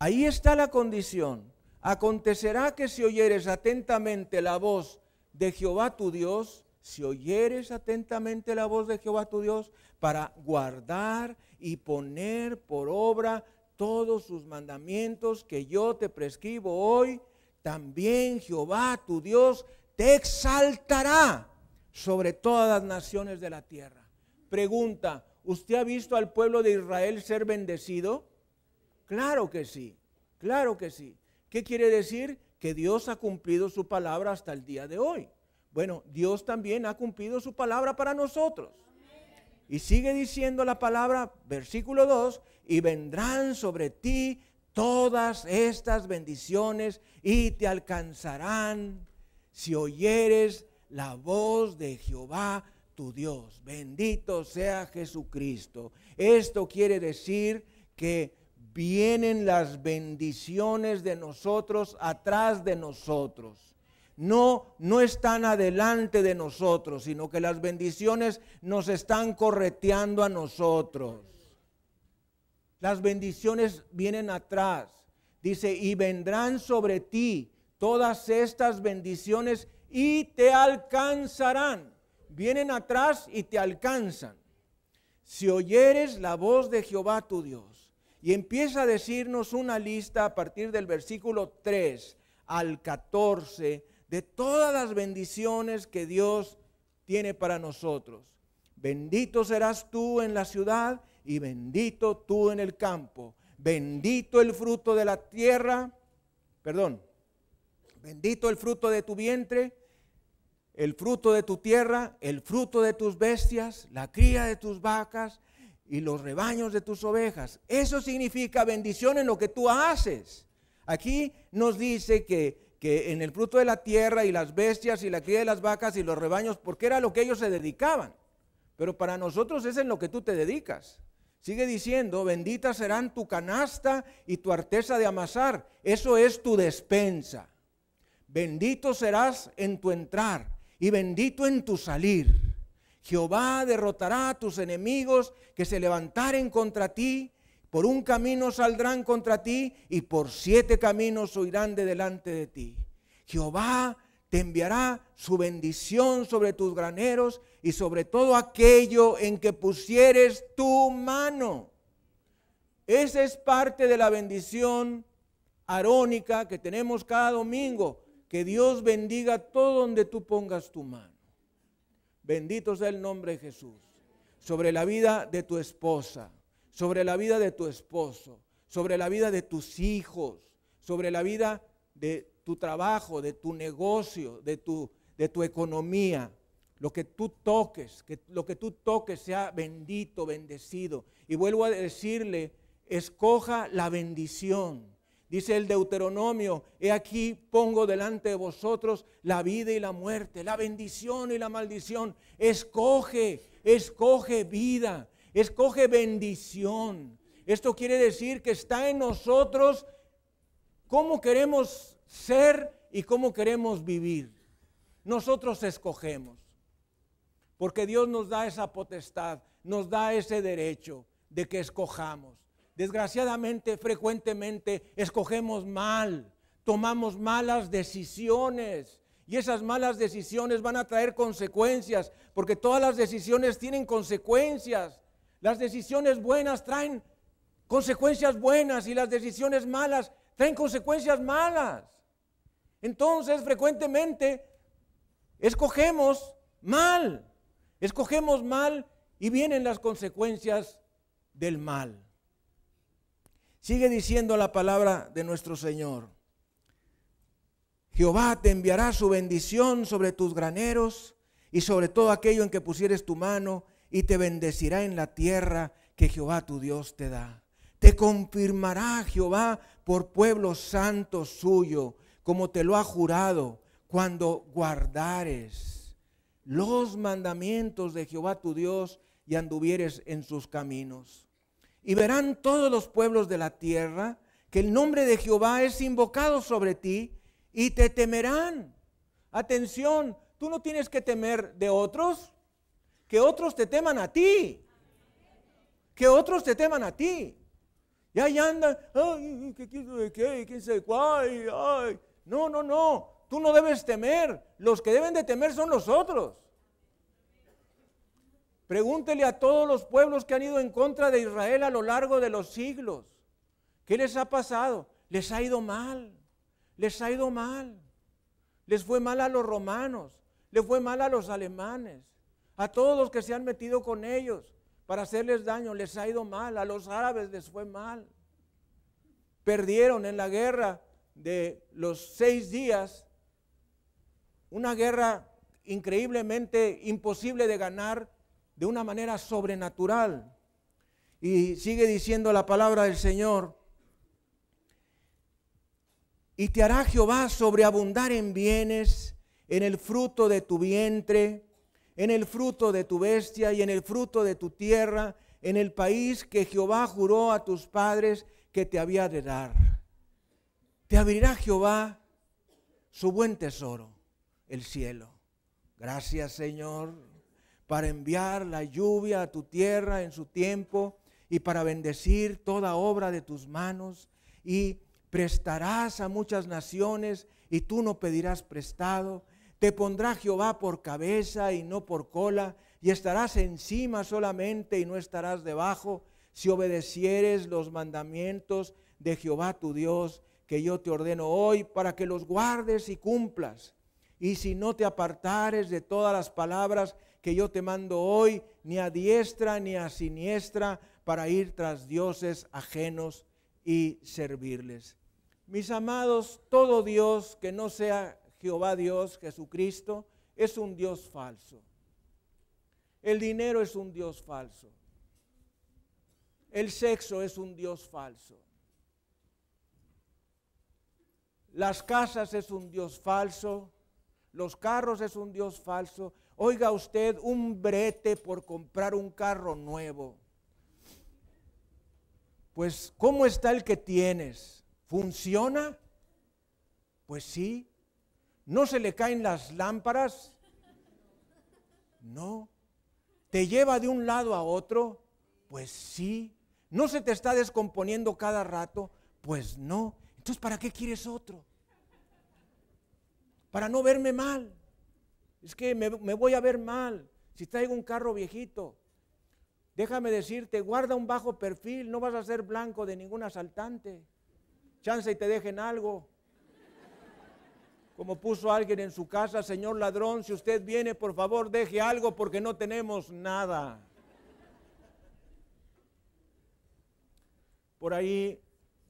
Ahí está la condición. Acontecerá que si oyeres atentamente la voz de Jehová tu Dios, si oyeres atentamente la voz de Jehová tu Dios para guardar y poner por obra todos sus mandamientos que yo te prescribo hoy, también Jehová tu Dios te exaltará sobre todas las naciones de la tierra. Pregunta, ¿usted ha visto al pueblo de Israel ser bendecido? Claro que sí, claro que sí. ¿Qué quiere decir? Que Dios ha cumplido su palabra hasta el día de hoy. Bueno, Dios también ha cumplido su palabra para nosotros. Y sigue diciendo la palabra, versículo 2, y vendrán sobre ti todas estas bendiciones y te alcanzarán si oyeres la voz de Jehová tu Dios. Bendito sea Jesucristo. Esto quiere decir que vienen las bendiciones de nosotros atrás de nosotros no, no están adelante de nosotros, sino que las bendiciones nos están correteando a nosotros. Las bendiciones vienen atrás. Dice, y vendrán sobre ti todas estas bendiciones y te alcanzarán. Vienen atrás y te alcanzan. Si oyeres la voz de Jehová tu Dios. Y empieza a decirnos una lista a partir del versículo 3 al 14 de todas las bendiciones que Dios tiene para nosotros. Bendito serás tú en la ciudad y bendito tú en el campo. Bendito el fruto de la tierra, perdón, bendito el fruto de tu vientre, el fruto de tu tierra, el fruto de tus bestias, la cría de tus vacas y los rebaños de tus ovejas. Eso significa bendición en lo que tú haces. Aquí nos dice que, que en el fruto de la tierra y las bestias y la cría de las vacas y los rebaños, porque era lo que ellos se dedicaban. Pero para nosotros es en lo que tú te dedicas. Sigue diciendo, bendita serán tu canasta y tu arteza de amasar. Eso es tu despensa. Bendito serás en tu entrar y bendito en tu salir. Jehová derrotará a tus enemigos que se levantaren contra ti. Por un camino saldrán contra ti y por siete caminos huirán de delante de ti. Jehová te enviará su bendición sobre tus graneros y sobre todo aquello en que pusieres tu mano. Esa es parte de la bendición arónica que tenemos cada domingo. Que Dios bendiga todo donde tú pongas tu mano. Bendito sea el nombre de Jesús. Sobre la vida de tu esposa, sobre la vida de tu esposo, sobre la vida de tus hijos, sobre la vida de tu trabajo, de tu negocio, de tu, de tu economía. Lo que tú toques, que lo que tú toques sea bendito, bendecido. Y vuelvo a decirle, escoja la bendición. Dice el Deuteronomio, he aquí pongo delante de vosotros la vida y la muerte, la bendición y la maldición. Escoge, escoge vida, escoge bendición. Esto quiere decir que está en nosotros cómo queremos ser y cómo queremos vivir. Nosotros escogemos, porque Dios nos da esa potestad, nos da ese derecho de que escojamos. Desgraciadamente, frecuentemente escogemos mal, tomamos malas decisiones. Y esas malas decisiones van a traer consecuencias, porque todas las decisiones tienen consecuencias. Las decisiones buenas traen consecuencias buenas y las decisiones malas traen consecuencias malas. Entonces, frecuentemente, escogemos mal, escogemos mal y vienen las consecuencias del mal. Sigue diciendo la palabra de nuestro Señor. Jehová te enviará su bendición sobre tus graneros y sobre todo aquello en que pusieres tu mano y te bendecirá en la tierra que Jehová tu Dios te da. Te confirmará Jehová por pueblo santo suyo como te lo ha jurado, cuando guardares los mandamientos de Jehová tu Dios y anduvieres en sus caminos. Y verán todos los pueblos de la tierra que el nombre de Jehová es invocado sobre ti y te temerán. Atención, tú no tienes que temer de otros, que otros te teman a ti. Que otros te teman a ti. Y ahí andan, ay, ¿qué, qué, qué, quién sabe cuál, ay. No, no, no. Tú no debes temer. Los que deben de temer son los otros. Pregúntele a todos los pueblos que han ido en contra de Israel a lo largo de los siglos. ¿Qué les ha pasado? Les ha ido mal. Les ha ido mal. Les fue mal a los romanos. Les fue mal a los alemanes. A todos los que se han metido con ellos para hacerles daño. Les ha ido mal. A los árabes les fue mal. Perdieron en la guerra de los seis días, una guerra increíblemente imposible de ganar de una manera sobrenatural. Y sigue diciendo la palabra del Señor. Y te hará Jehová sobreabundar en bienes, en el fruto de tu vientre, en el fruto de tu bestia y en el fruto de tu tierra, en el país que Jehová juró a tus padres que te había de dar te abrirá Jehová su buen tesoro. el cielo. Gracias Señor para enviar la lluvia a tu tierra en su tiempo y para bendecir toda obra de tus manos y prestarás a muchas naciones y tú no pedirás prestado. Te pondrá Jehová por cabeza y no por cola y estarás encima solamente y no estarás debajo si obedecieres los mandamientos de Jehová tu Dios que yo te ordeno hoy para que los guardes y cumplas. Y si no te apartares de todas las palabras que yo te mando hoy, ni a diestra ni a siniestra, para ir tras dioses ajenos y servirles. Mis amados, todo Dios que no sea Jehová Dios, Jesucristo, es un Dios falso. El dinero es un Dios falso. El sexo es un Dios falso. Las casas es un Dios falso. Los carros es un Dios falso. Oiga usted un brete por comprar un carro nuevo. Pues, ¿cómo está el que tienes? ¿Funciona? Pues sí. ¿No se le caen las lámparas? No. ¿Te lleva de un lado a otro? Pues sí. ¿No se te está descomponiendo cada rato? Pues no. Entonces, ¿para qué quieres otro? Para no verme mal. Es que me, voy a ver mal si traigo un carro viejito. Déjame decirte, guarda un bajo perfil, no vas a ser blanco de ningún asaltante. Chance y te dejen algo. Como puso alguien en su casa, señor ladrón, si usted viene, por favor, deje algo porque no tenemos nada. Por ahí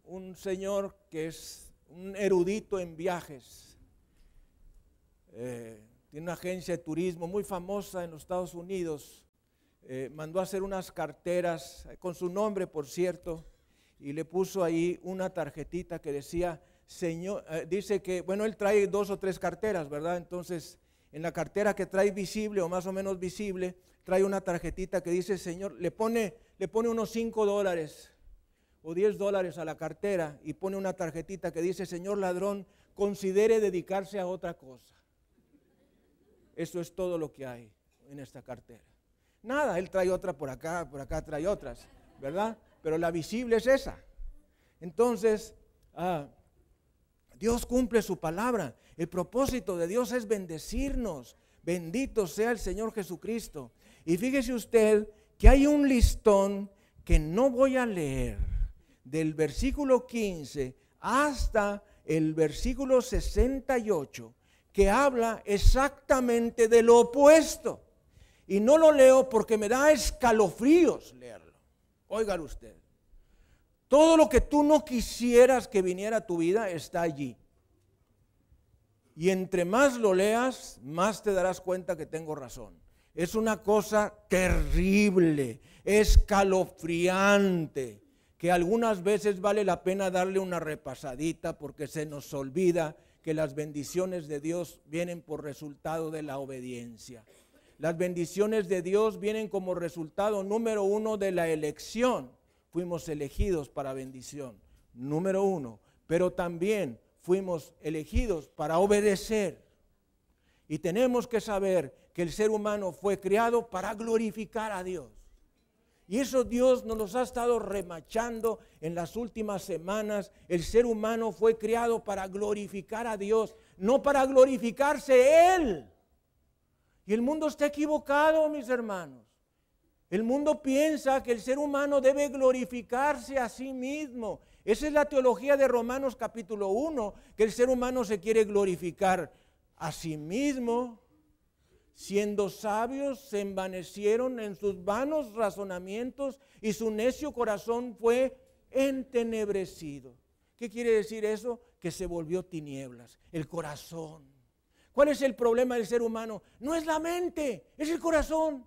un señor que es un erudito en viajes, eh, tiene una agencia de turismo muy famosa en los Estados Unidos, eh, mandó a hacer unas carteras eh, con su nombre, por cierto, y le puso ahí una tarjetita que decía, Señor, eh, dice que, bueno, él trae dos o tres carteras, ¿verdad? Entonces, en la cartera que trae visible o más o menos visible, trae una tarjetita que dice, Señor, le pone, le pone unos cinco dólares o diez dólares a la cartera y pone una tarjetita que dice, Señor ladrón, considere dedicarse a otra cosa. Eso es todo lo que hay en esta cartera. Nada, él trae otra por acá, por acá trae otras, ¿verdad? Pero la visible es esa. Entonces, ah, Dios cumple su palabra. El propósito de Dios es bendecirnos. Bendito sea el Señor Jesucristo. Y fíjese usted que hay un listón que no voy a leer del versículo 15 hasta el versículo 68 que habla exactamente de lo opuesto. Y no lo leo porque me da escalofríos leerlo. Óigalo usted. Todo lo que tú no quisieras que viniera a tu vida está allí. Y entre más lo leas, más te darás cuenta que tengo razón. Es una cosa terrible, escalofriante, que algunas veces vale la pena darle una repasadita porque se nos olvida que las bendiciones de Dios vienen por resultado de la obediencia. Las bendiciones de Dios vienen como resultado número uno de la elección. Fuimos elegidos para bendición, número uno. Pero también fuimos elegidos para obedecer. Y tenemos que saber que el ser humano fue creado para glorificar a Dios. Y eso Dios nos los ha estado remachando en las últimas semanas. El ser humano fue creado para glorificar a Dios, no para glorificarse Él. Y el mundo está equivocado, mis hermanos. El mundo piensa que el ser humano debe glorificarse a sí mismo. Esa es la teología de Romanos capítulo 1, que el ser humano se quiere glorificar a sí mismo. Siendo sabios, se envanecieron en sus vanos razonamientos y su necio corazón fue entenebrecido. ¿Qué quiere decir eso? Que se volvió tinieblas, el corazón. ¿Cuál es el problema del ser humano? No es la mente, es el corazón.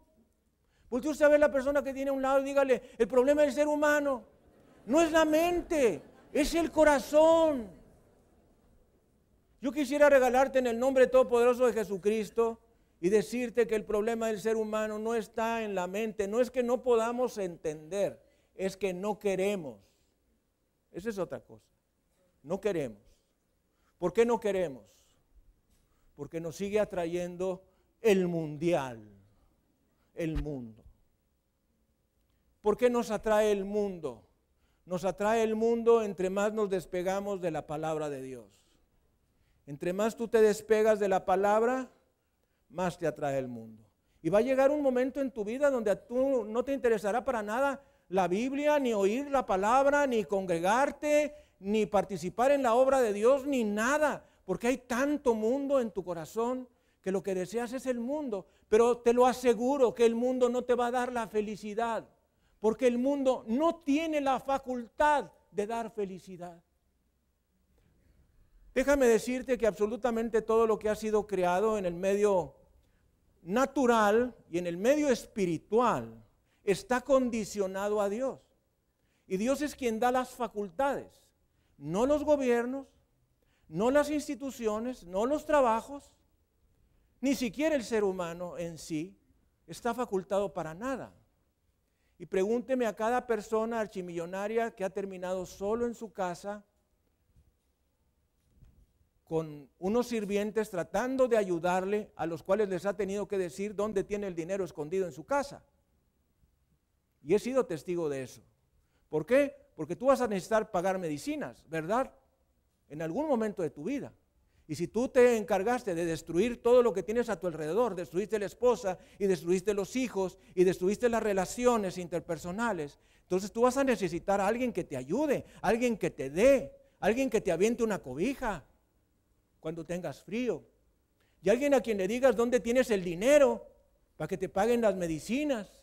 Porque usted a ver la persona que tiene a un lado y dígale, el problema del ser humano no es la mente, es el corazón. Yo quisiera regalarte en el nombre todopoderoso de Jesucristo y decirte que el problema del ser humano no está en la mente, no es que no podamos entender, es que no queremos. Esa es otra cosa. No queremos. ¿Por qué no queremos? Porque nos sigue atrayendo el mundial, el mundo. ¿Por qué nos atrae el mundo? Nos atrae el mundo entre más nos despegamos de la palabra de Dios. Entre más tú te despegas de la palabra, más te atrae el mundo. Y va a llegar un momento en tu vida donde tú no te interesará para nada la Biblia, ni oír la palabra, ni congregarte, ni participar en la obra de Dios, ni nada, porque hay tanto mundo en tu corazón que lo que deseas es el mundo. Pero te lo aseguro que el mundo no te va a dar la felicidad, porque el mundo no tiene la facultad de dar felicidad. Déjame decirte que absolutamente todo lo que ha sido creado en el medio natural y en el medio espiritual está condicionado a Dios. Y Dios es quien da las facultades, no los gobiernos, no las instituciones, no los trabajos, ni siquiera el ser humano en sí está facultado para nada. Y pregúnteme a cada persona archimillonaria que ha terminado solo en su casa, con unos sirvientes tratando de ayudarle, a los cuales les ha tenido que decir dónde tiene el dinero escondido en su casa. Y he sido testigo de eso. ¿Por qué? Porque tú vas a necesitar pagar medicinas, ¿verdad? En algún momento de tu vida. Y si tú te encargaste de destruir todo lo que tienes a tu alrededor, destruiste la esposa y destruiste los hijos y destruiste las relaciones interpersonales, entonces tú vas a necesitar a alguien que te ayude, alguien que te dé, alguien que te aviente una cobija, cuando tengas frío. Y alguien a quien le digas dónde tienes el dinero para que te paguen las medicinas.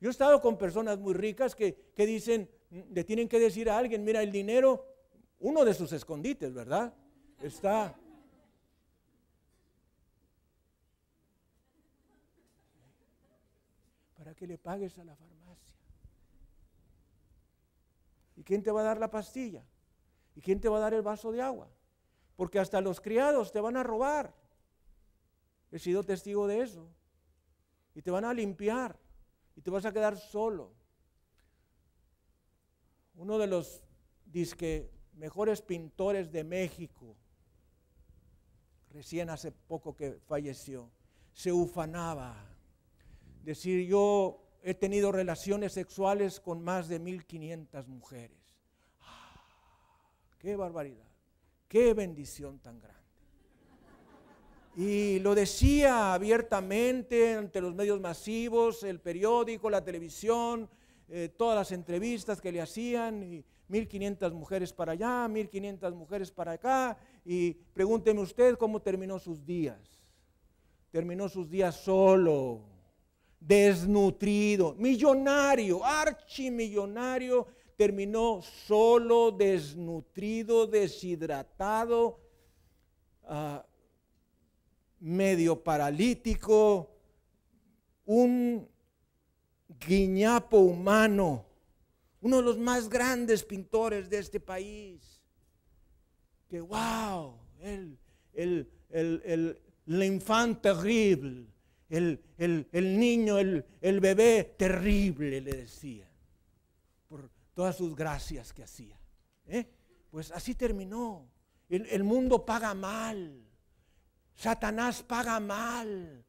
Yo he estado con personas muy ricas que, que dicen, le tienen que decir a alguien, mira, el dinero, uno de sus escondites, ¿verdad? Está para que le pagues a la farmacia. ¿Y quién te va a dar la pastilla? ¿Y quién te va a dar el vaso de agua? Porque hasta los criados te van a robar. He sido testigo de eso. Y te van a limpiar. Y te vas a quedar solo. Uno de los mejores pintores de México, recién hace poco que falleció, se ufanaba. Decir, yo he tenido relaciones sexuales con más de 1500 mujeres. Qué barbaridad. Qué bendición tan grande. Y lo decía abiertamente ante los medios masivos, el periódico, la televisión, eh, todas las entrevistas que le hacían, y 1500 mujeres para allá, 1500 mujeres para acá, y pregúnteme usted cómo terminó sus días. Terminó sus días solo, desnutrido, millonario, archimillonario, terminó solo, desnutrido, deshidratado, ah, medio paralítico, un guiñapo humano, uno de los más grandes pintores de este país. Que wow, el, el, el, el terrible, el, niño, el, el bebé terrible, le decía todas sus gracias que hacía. ¿eh? Pues así terminó. El, el mundo paga mal. Satanás paga mal.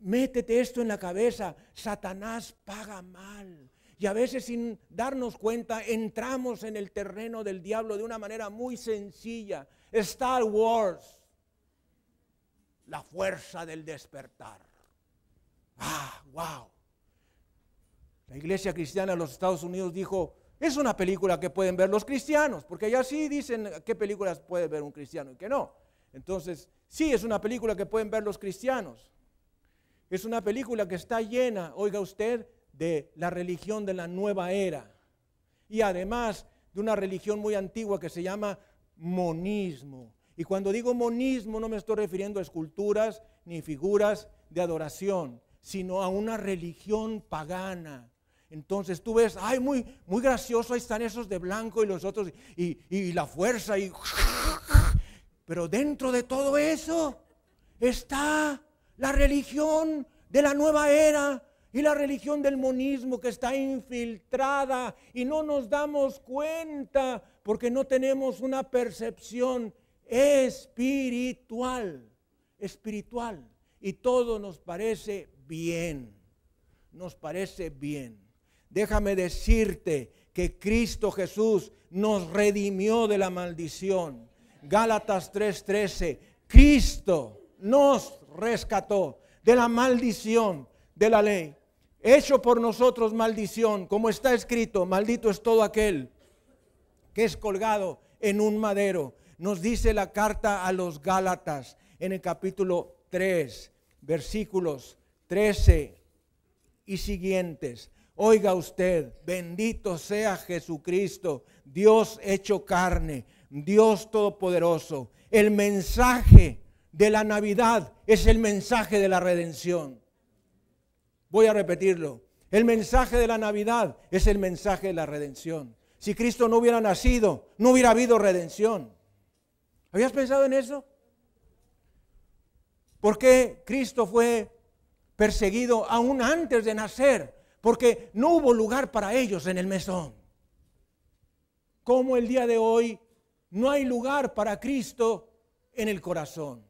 Métete esto en la cabeza. Satanás paga mal. Y a veces sin darnos cuenta entramos en el terreno del diablo de una manera muy sencilla. Star Wars. La fuerza del despertar. Ah, wow. La iglesia cristiana de los Estados Unidos dijo, es una película que pueden ver los cristianos, porque ya sí dicen qué películas puede ver un cristiano y qué no. Entonces, sí, es una película que pueden ver los cristianos. Es una película que está llena, oiga usted, de la religión de la nueva era. Y además de una religión muy antigua que se llama monismo. Y cuando digo monismo no me estoy refiriendo a esculturas ni figuras de adoración, sino a una religión pagana entonces tú ves, ay, muy, muy gracioso, ahí están esos de blanco y los otros, y, la fuerza, y... Pero dentro de todo eso está la religión de la nueva era y la religión del monismo que está infiltrada y no nos damos cuenta porque no tenemos una percepción espiritual, espiritual. Y todo nos parece bien, nos parece bien. Déjame decirte que Cristo Jesús nos redimió de la maldición. Gálatas 3:13, Cristo nos rescató de la maldición de la ley. Hecho por nosotros maldición, como está escrito, maldito es todo aquel que es colgado en un madero. Nos dice la carta a los Gálatas en el capítulo 3, versículos 13 y siguientes. Oiga usted, bendito sea Jesucristo, Dios hecho carne, Dios todopoderoso. El mensaje de la Navidad es el mensaje de la redención. Voy a repetirlo. El mensaje de la Navidad es el mensaje de la redención. Si Cristo no hubiera nacido, no hubiera habido redención. ¿Habías pensado en eso? ¿Por qué Cristo fue perseguido aún antes de nacer? Porque no hubo lugar para ellos en el mesón. Como el día de hoy no hay lugar para Cristo en el corazón,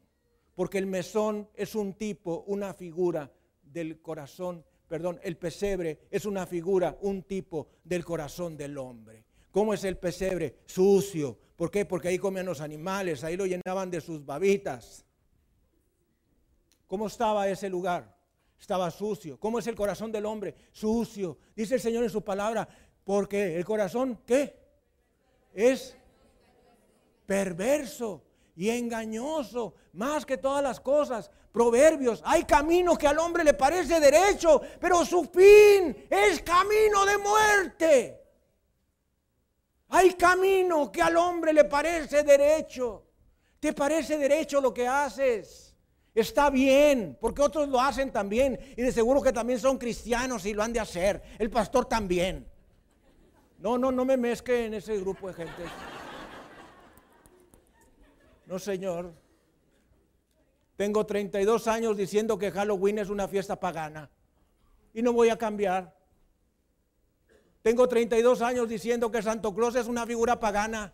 porque el mesón es un tipo, una figura del corazón, perdón, el pesebre es una figura, un tipo del corazón del hombre. ¿Cómo es el pesebre? Sucio. ¿Por qué? Porque ahí comían los animales, ahí lo llenaban de sus babitas. ¿Cómo estaba ese lugar? Estaba sucio. ¿Cómo es el corazón del hombre? Sucio. Dice el Señor en su palabra, porque el corazón, ¿qué? Es perverso y engañoso, más que todas las cosas. Proverbios, hay camino que al hombre le parece derecho, pero su fin es camino de muerte. Hay camino que al hombre le parece derecho. ¿Te parece derecho lo que haces? Está bien, porque otros lo hacen también. Y de seguro que también son cristianos y lo han de hacer. El pastor también. No, no, no me mezque en ese grupo de gente. No, señor. Tengo 32 años diciendo que Halloween es una fiesta pagana. Y no voy a cambiar. Tengo 32 años diciendo que Santo Claus es una figura pagana.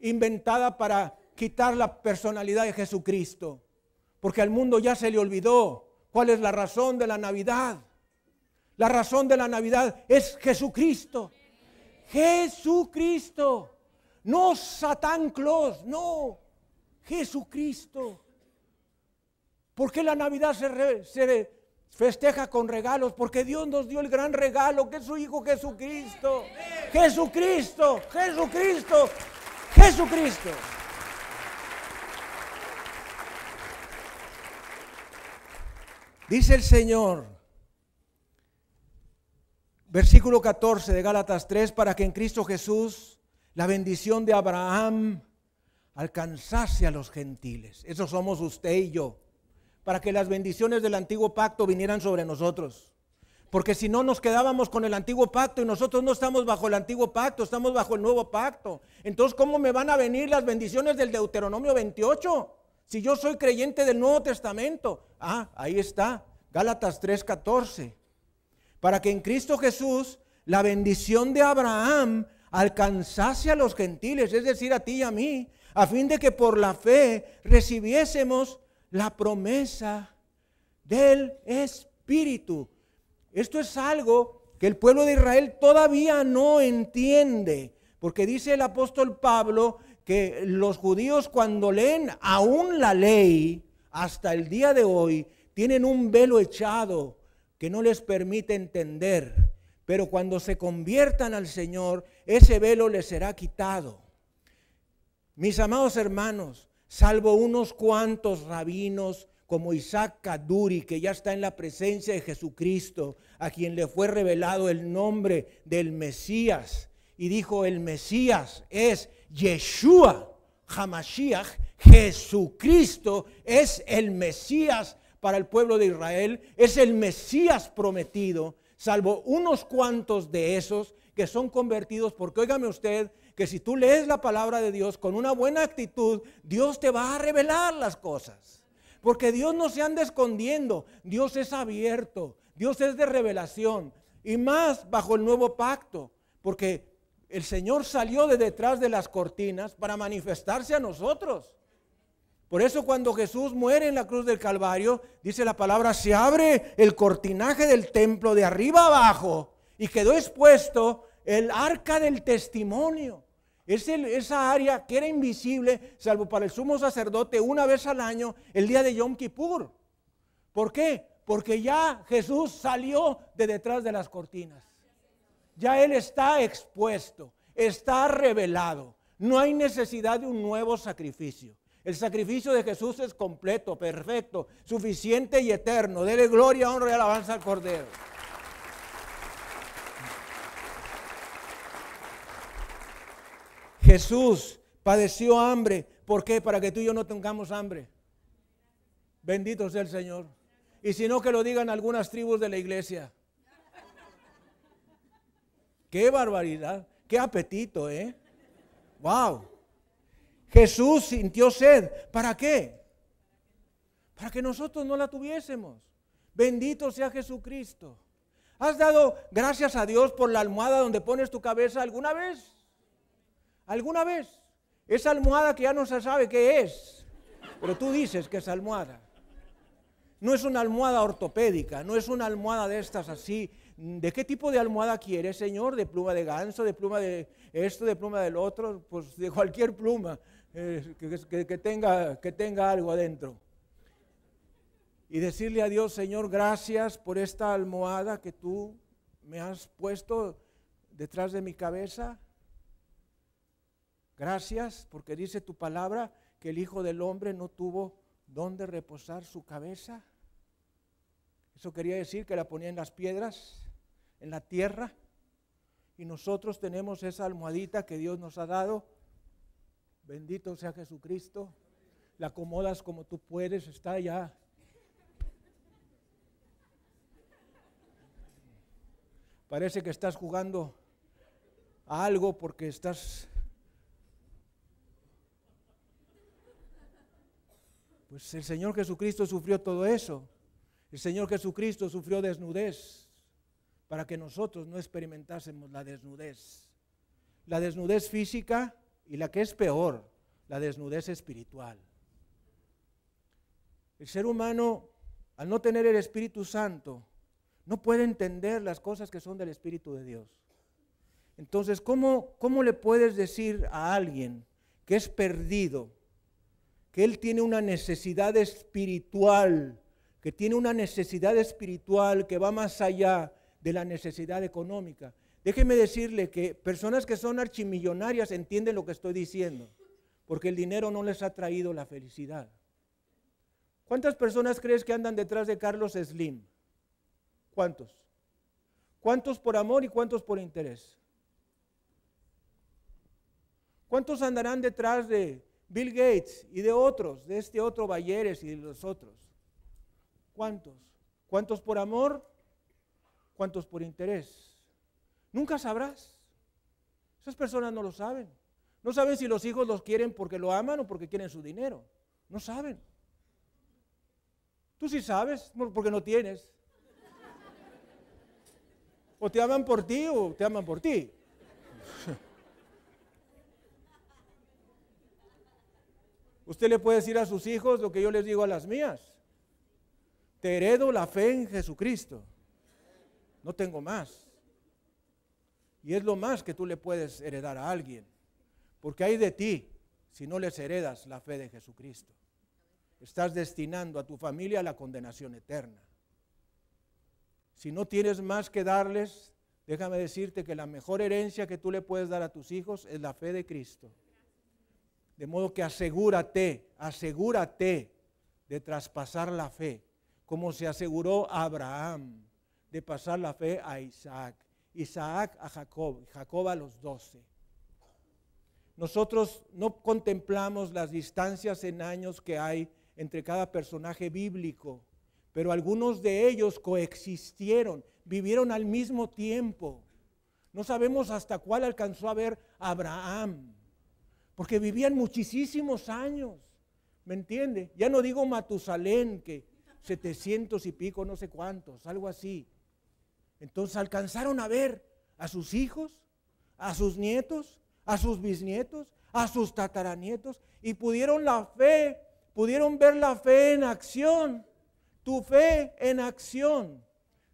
Inventada para quitar la personalidad de Jesucristo. Porque al mundo ya se le olvidó cuál es la razón de la Navidad. La razón de la Navidad es Jesucristo. Jesucristo. No Satán Claus, no. Jesucristo. ¿Por qué la Navidad se, se, festeja con regalos? Porque Dios nos dio el gran regalo que es su Hijo Jesucristo. Jesucristo, Jesucristo, Jesucristo. Dice el Señor, versículo 14 de Gálatas 3, para que en Cristo Jesús la bendición de Abraham alcanzase a los gentiles. Eso somos usted y yo. Para que las bendiciones del antiguo pacto vinieran sobre nosotros. Porque si no nos quedábamos con el antiguo pacto y nosotros no estamos bajo el antiguo pacto, estamos bajo el nuevo pacto. Entonces, ¿cómo me van a venir las bendiciones del Deuteronomio 28? Si yo soy creyente del Nuevo Testamento, ah, ahí está, Gálatas 3:14, para que en Cristo Jesús la bendición de Abraham alcanzase a los gentiles, es decir, a ti y a mí, a fin de que por la fe recibiésemos la promesa del Espíritu. Esto es algo que el pueblo de Israel todavía no entiende, porque dice el apóstol Pablo que los judíos cuando leen aún la ley, hasta el día de hoy, tienen un velo echado que no les permite entender, pero cuando se conviertan al Señor, ese velo les será quitado. Mis amados hermanos, salvo unos cuantos rabinos como Isaac Kaduri, que ya está en la presencia de Jesucristo, a quien le fue revelado el nombre del Mesías, y dijo, el Mesías es Yeshua Hamashiach, Jesucristo es el Mesías para el pueblo de Israel, es el Mesías prometido, salvo unos cuantos de esos que son convertidos, porque óigame usted, que si tú lees la palabra de Dios con una buena actitud, Dios te va a revelar las cosas. Porque Dios no se anda escondiendo, Dios es abierto, Dios es de revelación, y más bajo el nuevo pacto, porque el Señor salió de detrás de las cortinas para manifestarse a nosotros. Por eso cuando Jesús muere en la cruz del Calvario, dice la palabra, se abre el cortinaje del templo de arriba abajo y quedó expuesto el arca del testimonio. Es esa área que era invisible, salvo para el sumo sacerdote, una vez al año, el día de Yom Kippur. ¿Por qué? Porque ya Jesús salió de detrás de las cortinas. Ya Él está expuesto, está revelado. No hay necesidad de un nuevo sacrificio. El sacrificio de Jesús es completo, perfecto, suficiente y eterno. Dele gloria, honra y alabanza al Cordero. Jesús padeció hambre. ¿Por qué? Para que tú y yo no tengamos hambre. Bendito sea el Señor. Y si no, que lo digan algunas tribus de la iglesia. Qué barbaridad, qué apetito, ¿eh? Wow. Jesús sintió sed. ¿Para qué? Para que nosotros no la tuviésemos. Bendito sea Jesucristo. ¿Has dado gracias a Dios por la almohada donde pones tu cabeza alguna vez? ¿Alguna vez? Esa almohada que ya no se sabe qué es, pero tú dices que es almohada. No es una almohada ortopédica, no es una almohada de estas así. ¿De qué tipo de almohada quieres, Señor? ¿De pluma de ganso, de pluma de esto, de pluma del otro? Pues de cualquier pluma. Eh, que, tenga, que tenga algo adentro. Y decirle a Dios, Señor, gracias por esta almohada que tú me has puesto detrás de mi cabeza. Gracias porque dice tu palabra que el Hijo del Hombre no tuvo dónde reposar su cabeza. Eso quería decir que la ponía en las piedras, en la tierra. Y nosotros tenemos esa almohadita que Dios nos ha dado Bendito sea Jesucristo. La acomodas como tú puedes, está ya. Parece que estás jugando a algo porque estás... Pues el Señor Jesucristo sufrió todo eso. El Señor Jesucristo sufrió desnudez para que nosotros no experimentásemos la desnudez. La desnudez física y la que es peor, la desnudez espiritual. El ser humano, al no tener el Espíritu Santo, no puede entender las cosas que son del Espíritu de Dios. Entonces, ¿cómo, ¿cómo le puedes decir a alguien que es perdido, que él tiene una necesidad espiritual, que tiene una necesidad espiritual que va más allá de la necesidad económica? Déjeme decirle que personas que son archimillonarias entienden lo que estoy diciendo, porque el dinero no les ha traído la felicidad. ¿Cuántas personas crees que andan detrás de Carlos Slim? ¿Cuántos? ¿Cuántos por amor y cuántos por interés? ¿Cuántos andarán detrás de Bill Gates y de otros, de este otro Bayeres y de los otros? ¿Cuántos? ¿Cuántos por amor? ¿Cuántos por interés? Nunca sabrás. Esas personas no lo saben. No saben si los hijos los quieren porque lo aman o porque quieren su dinero. No saben. Tú sí sabes, porque no tienes. O te aman por ti o te aman por ti. Usted le puede decir a sus hijos lo que yo les digo a las mías. Te heredo la fe en Jesucristo. No tengo más. Y es lo más que tú le puedes heredar a alguien. Porque hay de ti si no les heredas la fe de Jesucristo. Estás destinando a tu familia a la condenación eterna. Si no tienes más que darles, déjame decirte que la mejor herencia que tú le puedes dar a tus hijos es la fe de Cristo. De modo que asegúrate, asegúrate de traspasar la fe, como se aseguró Abraham de pasar la fe a Isaac. Isaac a Jacob, Jacob a los doce. Nosotros no contemplamos las distancias en años que hay entre cada personaje bíblico, pero algunos de ellos coexistieron, vivieron al mismo tiempo. No sabemos hasta cuál alcanzó a ver Abraham, porque vivían muchísimos años, ¿me entiende? Ya no digo Matusalén, que 700 y pico, no sé cuántos, algo así. Entonces alcanzaron a ver a sus hijos, a sus nietos, a sus bisnietos, a sus tataranietos y pudieron la fe, pudieron ver la fe en acción, tu fe en acción.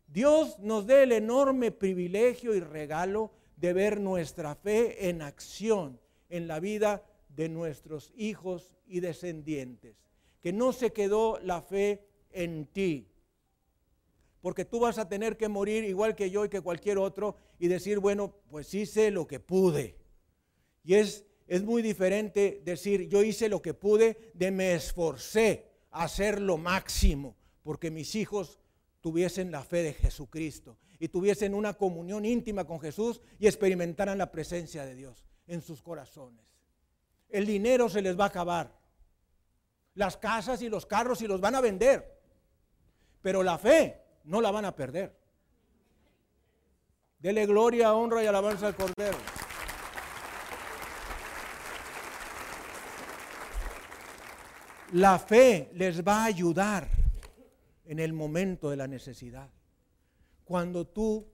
Dios nos dé el enorme privilegio y regalo de ver nuestra fe en acción en la vida de nuestros hijos y descendientes. Que no se quedó la fe en ti. Porque tú vas a tener que morir igual que yo y que cualquier otro y decir, bueno, pues hice lo que pude. Y es, es muy diferente decir, yo hice lo que pude, de me esforcé a hacer lo máximo, porque mis hijos tuviesen la fe de Jesucristo y tuviesen una comunión íntima con Jesús y experimentaran la presencia de Dios en sus corazones. El dinero se les va a acabar. Las casas y los carros y los van a vender. Pero la fe no la van a perder. Dele gloria, honra y alabanza al Cordero. La fe les va a ayudar en el momento de la necesidad, cuando tú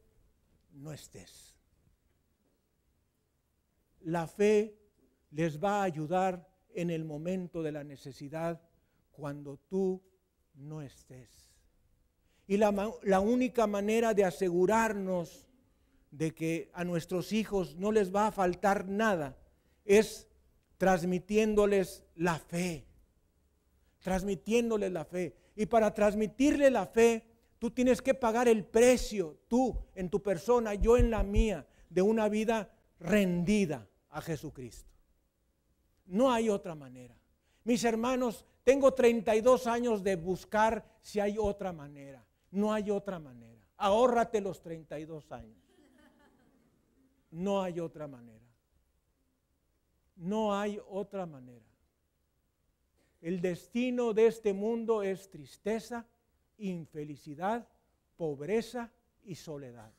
no estés. La fe les va a ayudar en el momento de la necesidad, cuando tú no estés. Y la, única manera de asegurarnos de que a nuestros hijos no les va a faltar nada es transmitiéndoles la fe. Transmitiéndoles la fe. Y para transmitirle la fe, tú tienes que pagar el precio, tú en tu persona, yo en la mía, de una vida rendida a Jesucristo. No hay otra manera. Mis hermanos, tengo 32 años de buscar si hay otra manera. No hay otra manera. Ahórrate los 32 años. No hay otra manera. No hay otra manera. El destino de este mundo es tristeza, infelicidad, pobreza y soledad.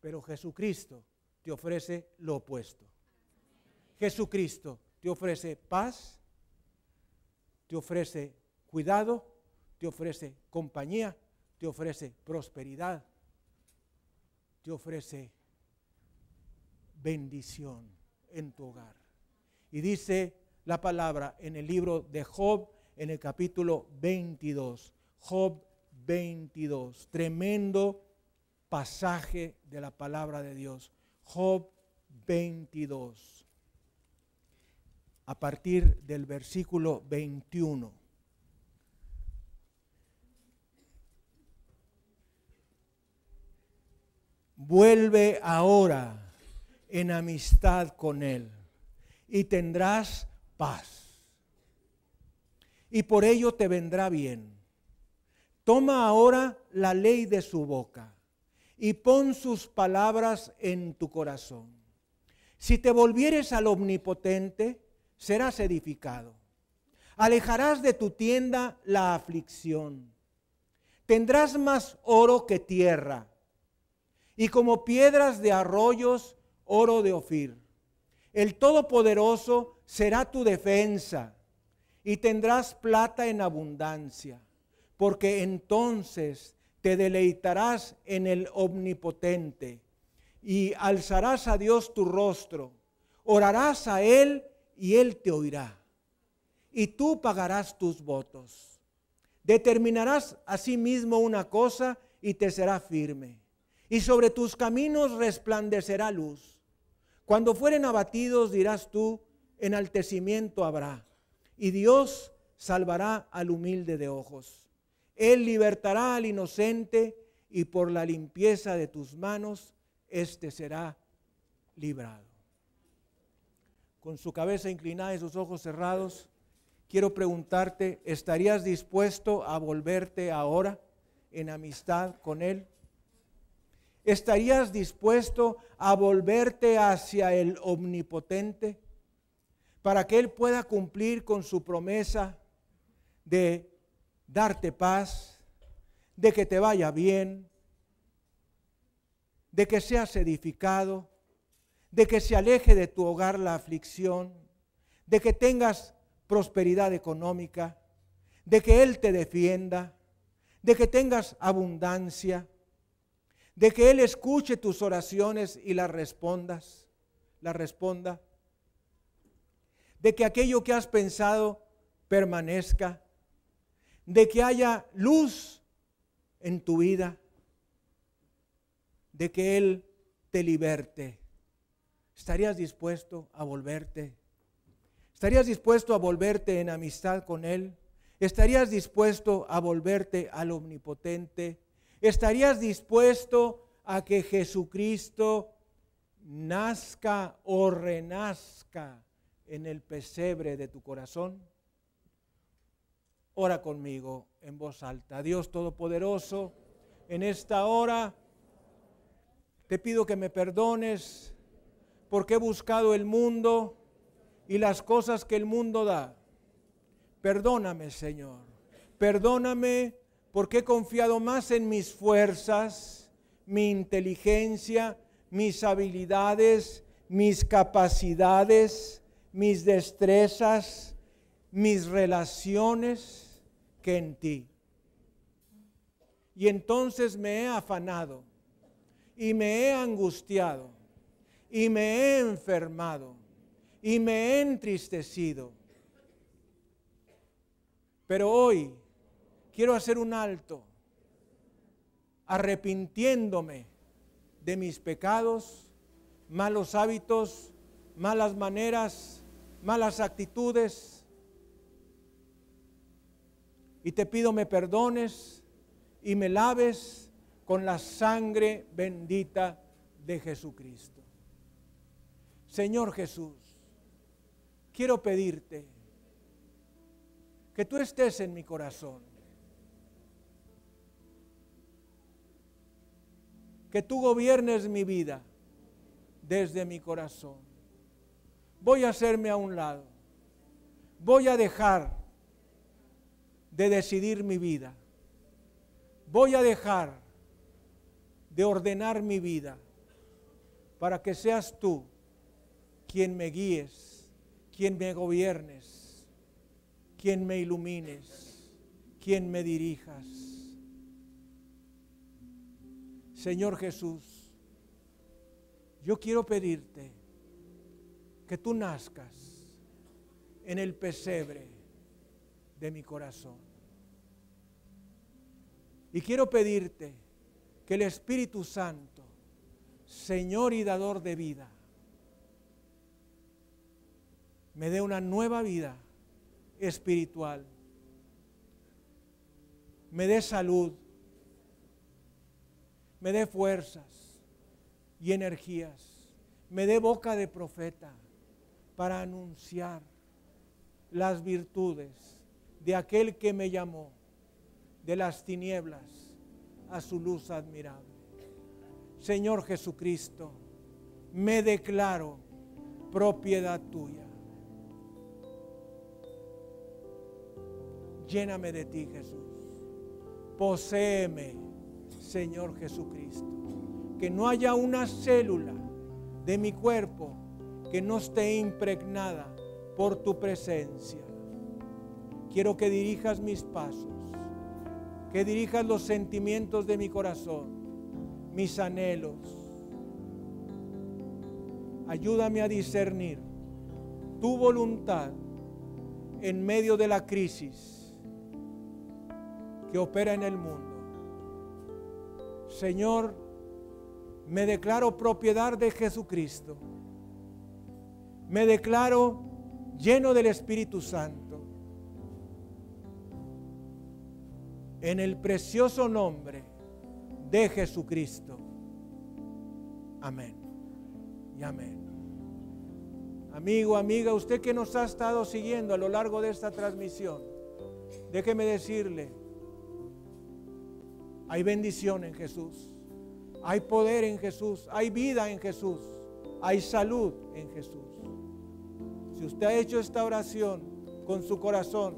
Pero Jesucristo te ofrece lo opuesto. Jesucristo te ofrece paz, te ofrece cuidado, te ofrece compañía, te ofrece prosperidad, te ofrece bendición en tu hogar. Y dice la palabra en el libro de Job, en el capítulo 22. Job 22, tremendo pasaje de la palabra de Dios. Job 22, a partir del versículo 21. Vuelve ahora en amistad con Él y tendrás paz. Y por ello te vendrá bien. Toma ahora la ley de su boca y pon sus palabras en tu corazón. Si te volvieres al omnipotente, serás edificado. Alejarás de tu tienda la aflicción. Tendrás más oro que tierra y como piedras de arroyos, oro de Ofir. El Todopoderoso será tu defensa y tendrás plata en abundancia, porque entonces te deleitarás en el Omnipotente y alzarás a Dios tu rostro, orarás a Él y Él te oirá, y tú pagarás tus votos. Determinarás asimismo una cosa y te será firme, y sobre tus caminos resplandecerá luz cuando fueren abatidos, dirás tú, enaltecimiento habrá. Y Dios salvará al humilde de ojos. Él libertará al inocente y por la limpieza de tus manos, éste será librado. Con su cabeza inclinada y sus ojos cerrados, quiero preguntarte, ¿estarías dispuesto a volverte ahora en amistad con Él? ¿Estarías dispuesto a volverte hacia el omnipotente para que Él pueda cumplir con su promesa de darte paz, de que te vaya bien, de que seas edificado, de que se aleje de tu hogar la aflicción, de que tengas prosperidad económica, de que Él te defienda, de que tengas abundancia? De que Él escuche tus oraciones y las respondas, las responda, de que aquello que has pensado permanezca, de que haya luz en tu vida, de que Él te liberte. ¿Estarías dispuesto a volverte? ¿Estarías dispuesto a volverte en amistad con Él? ¿Estarías dispuesto a volverte al omnipotente? ¿Estarías dispuesto a que Jesucristo nazca o renazca en el pesebre de tu corazón? Ora conmigo en voz alta. Dios Todopoderoso, en esta hora te pido que me perdones porque he buscado el mundo y las cosas que el mundo da. Perdóname, Señor. Perdóname porque he confiado más en mis fuerzas, mi inteligencia, mis habilidades, mis capacidades, mis destrezas, mis relaciones que en ti. Y entonces me he afanado y me he angustiado y me he enfermado y me he entristecido. Pero hoy quiero hacer un alto, arrepintiéndome de mis pecados, malos hábitos, malas maneras, malas actitudes. Y te pido me perdones y me laves con la sangre bendita de Jesucristo. Señor Jesús, quiero pedirte que tú estés en mi corazón. Que tú gobiernes mi vida desde mi corazón. Voy a hacerme a un lado. Voy a dejar de decidir mi vida. Voy a dejar de ordenar mi vida para que seas tú quien me guíes, quien me gobiernes quien me ilumines, quien me dirijas. Señor Jesús, yo quiero pedirte que tú nazcas en el pesebre de mi corazón. Y quiero pedirte que el Espíritu Santo, Señor y dador de vida, me dé una nueva vida espiritual. Me dé salud, me dé fuerzas y energías, me dé boca de profeta para anunciar las virtudes de aquel que me llamó de las tinieblas a su luz admirable. Señor Jesucristo, me declaro propiedad tuya. Lléname de ti, Jesús. Poséeme, Señor Jesucristo. Que no haya una célula de mi cuerpo que no esté impregnada por tu presencia. Quiero que dirijas mis pasos, que dirijas los sentimientos de mi corazón, mis anhelos. Ayúdame a discernir tu voluntad en medio de la crisis que opera en el mundo. Señor, me declaro propiedad de Jesucristo. Me declaro lleno del Espíritu Santo. En el precioso nombre de Jesucristo. Amén. Y amén. Amigo, amiga, usted que nos ha estado siguiendo a lo largo de esta transmisión, déjeme decirle, hay bendición en Jesús. Hay poder en Jesús. Hay vida en Jesús. Hay salud en Jesús. Si usted ha hecho esta oración con su corazón,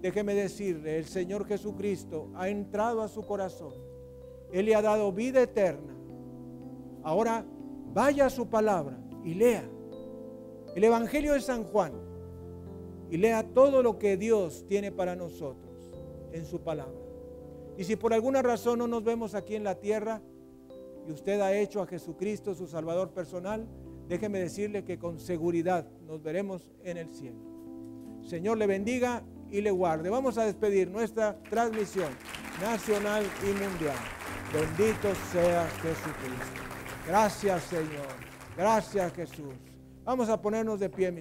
déjeme decirle, el Señor Jesucristo ha entrado a su corazón. Él le ha dado vida eterna. Ahora vaya a su palabra y lea el Evangelio de San Juan y lea todo lo que Dios tiene para nosotros en su palabra. Y si por alguna razón no nos vemos aquí en la tierra, y usted ha hecho a Jesucristo su Salvador personal, déjeme decirle que con seguridad nos veremos en el cielo. Señor le bendiga y le guarde. Vamos a despedir nuestra transmisión nacional y mundial. Bendito sea Jesucristo. Gracias Señor. Gracias Jesús. Vamos a ponernos de pie. mis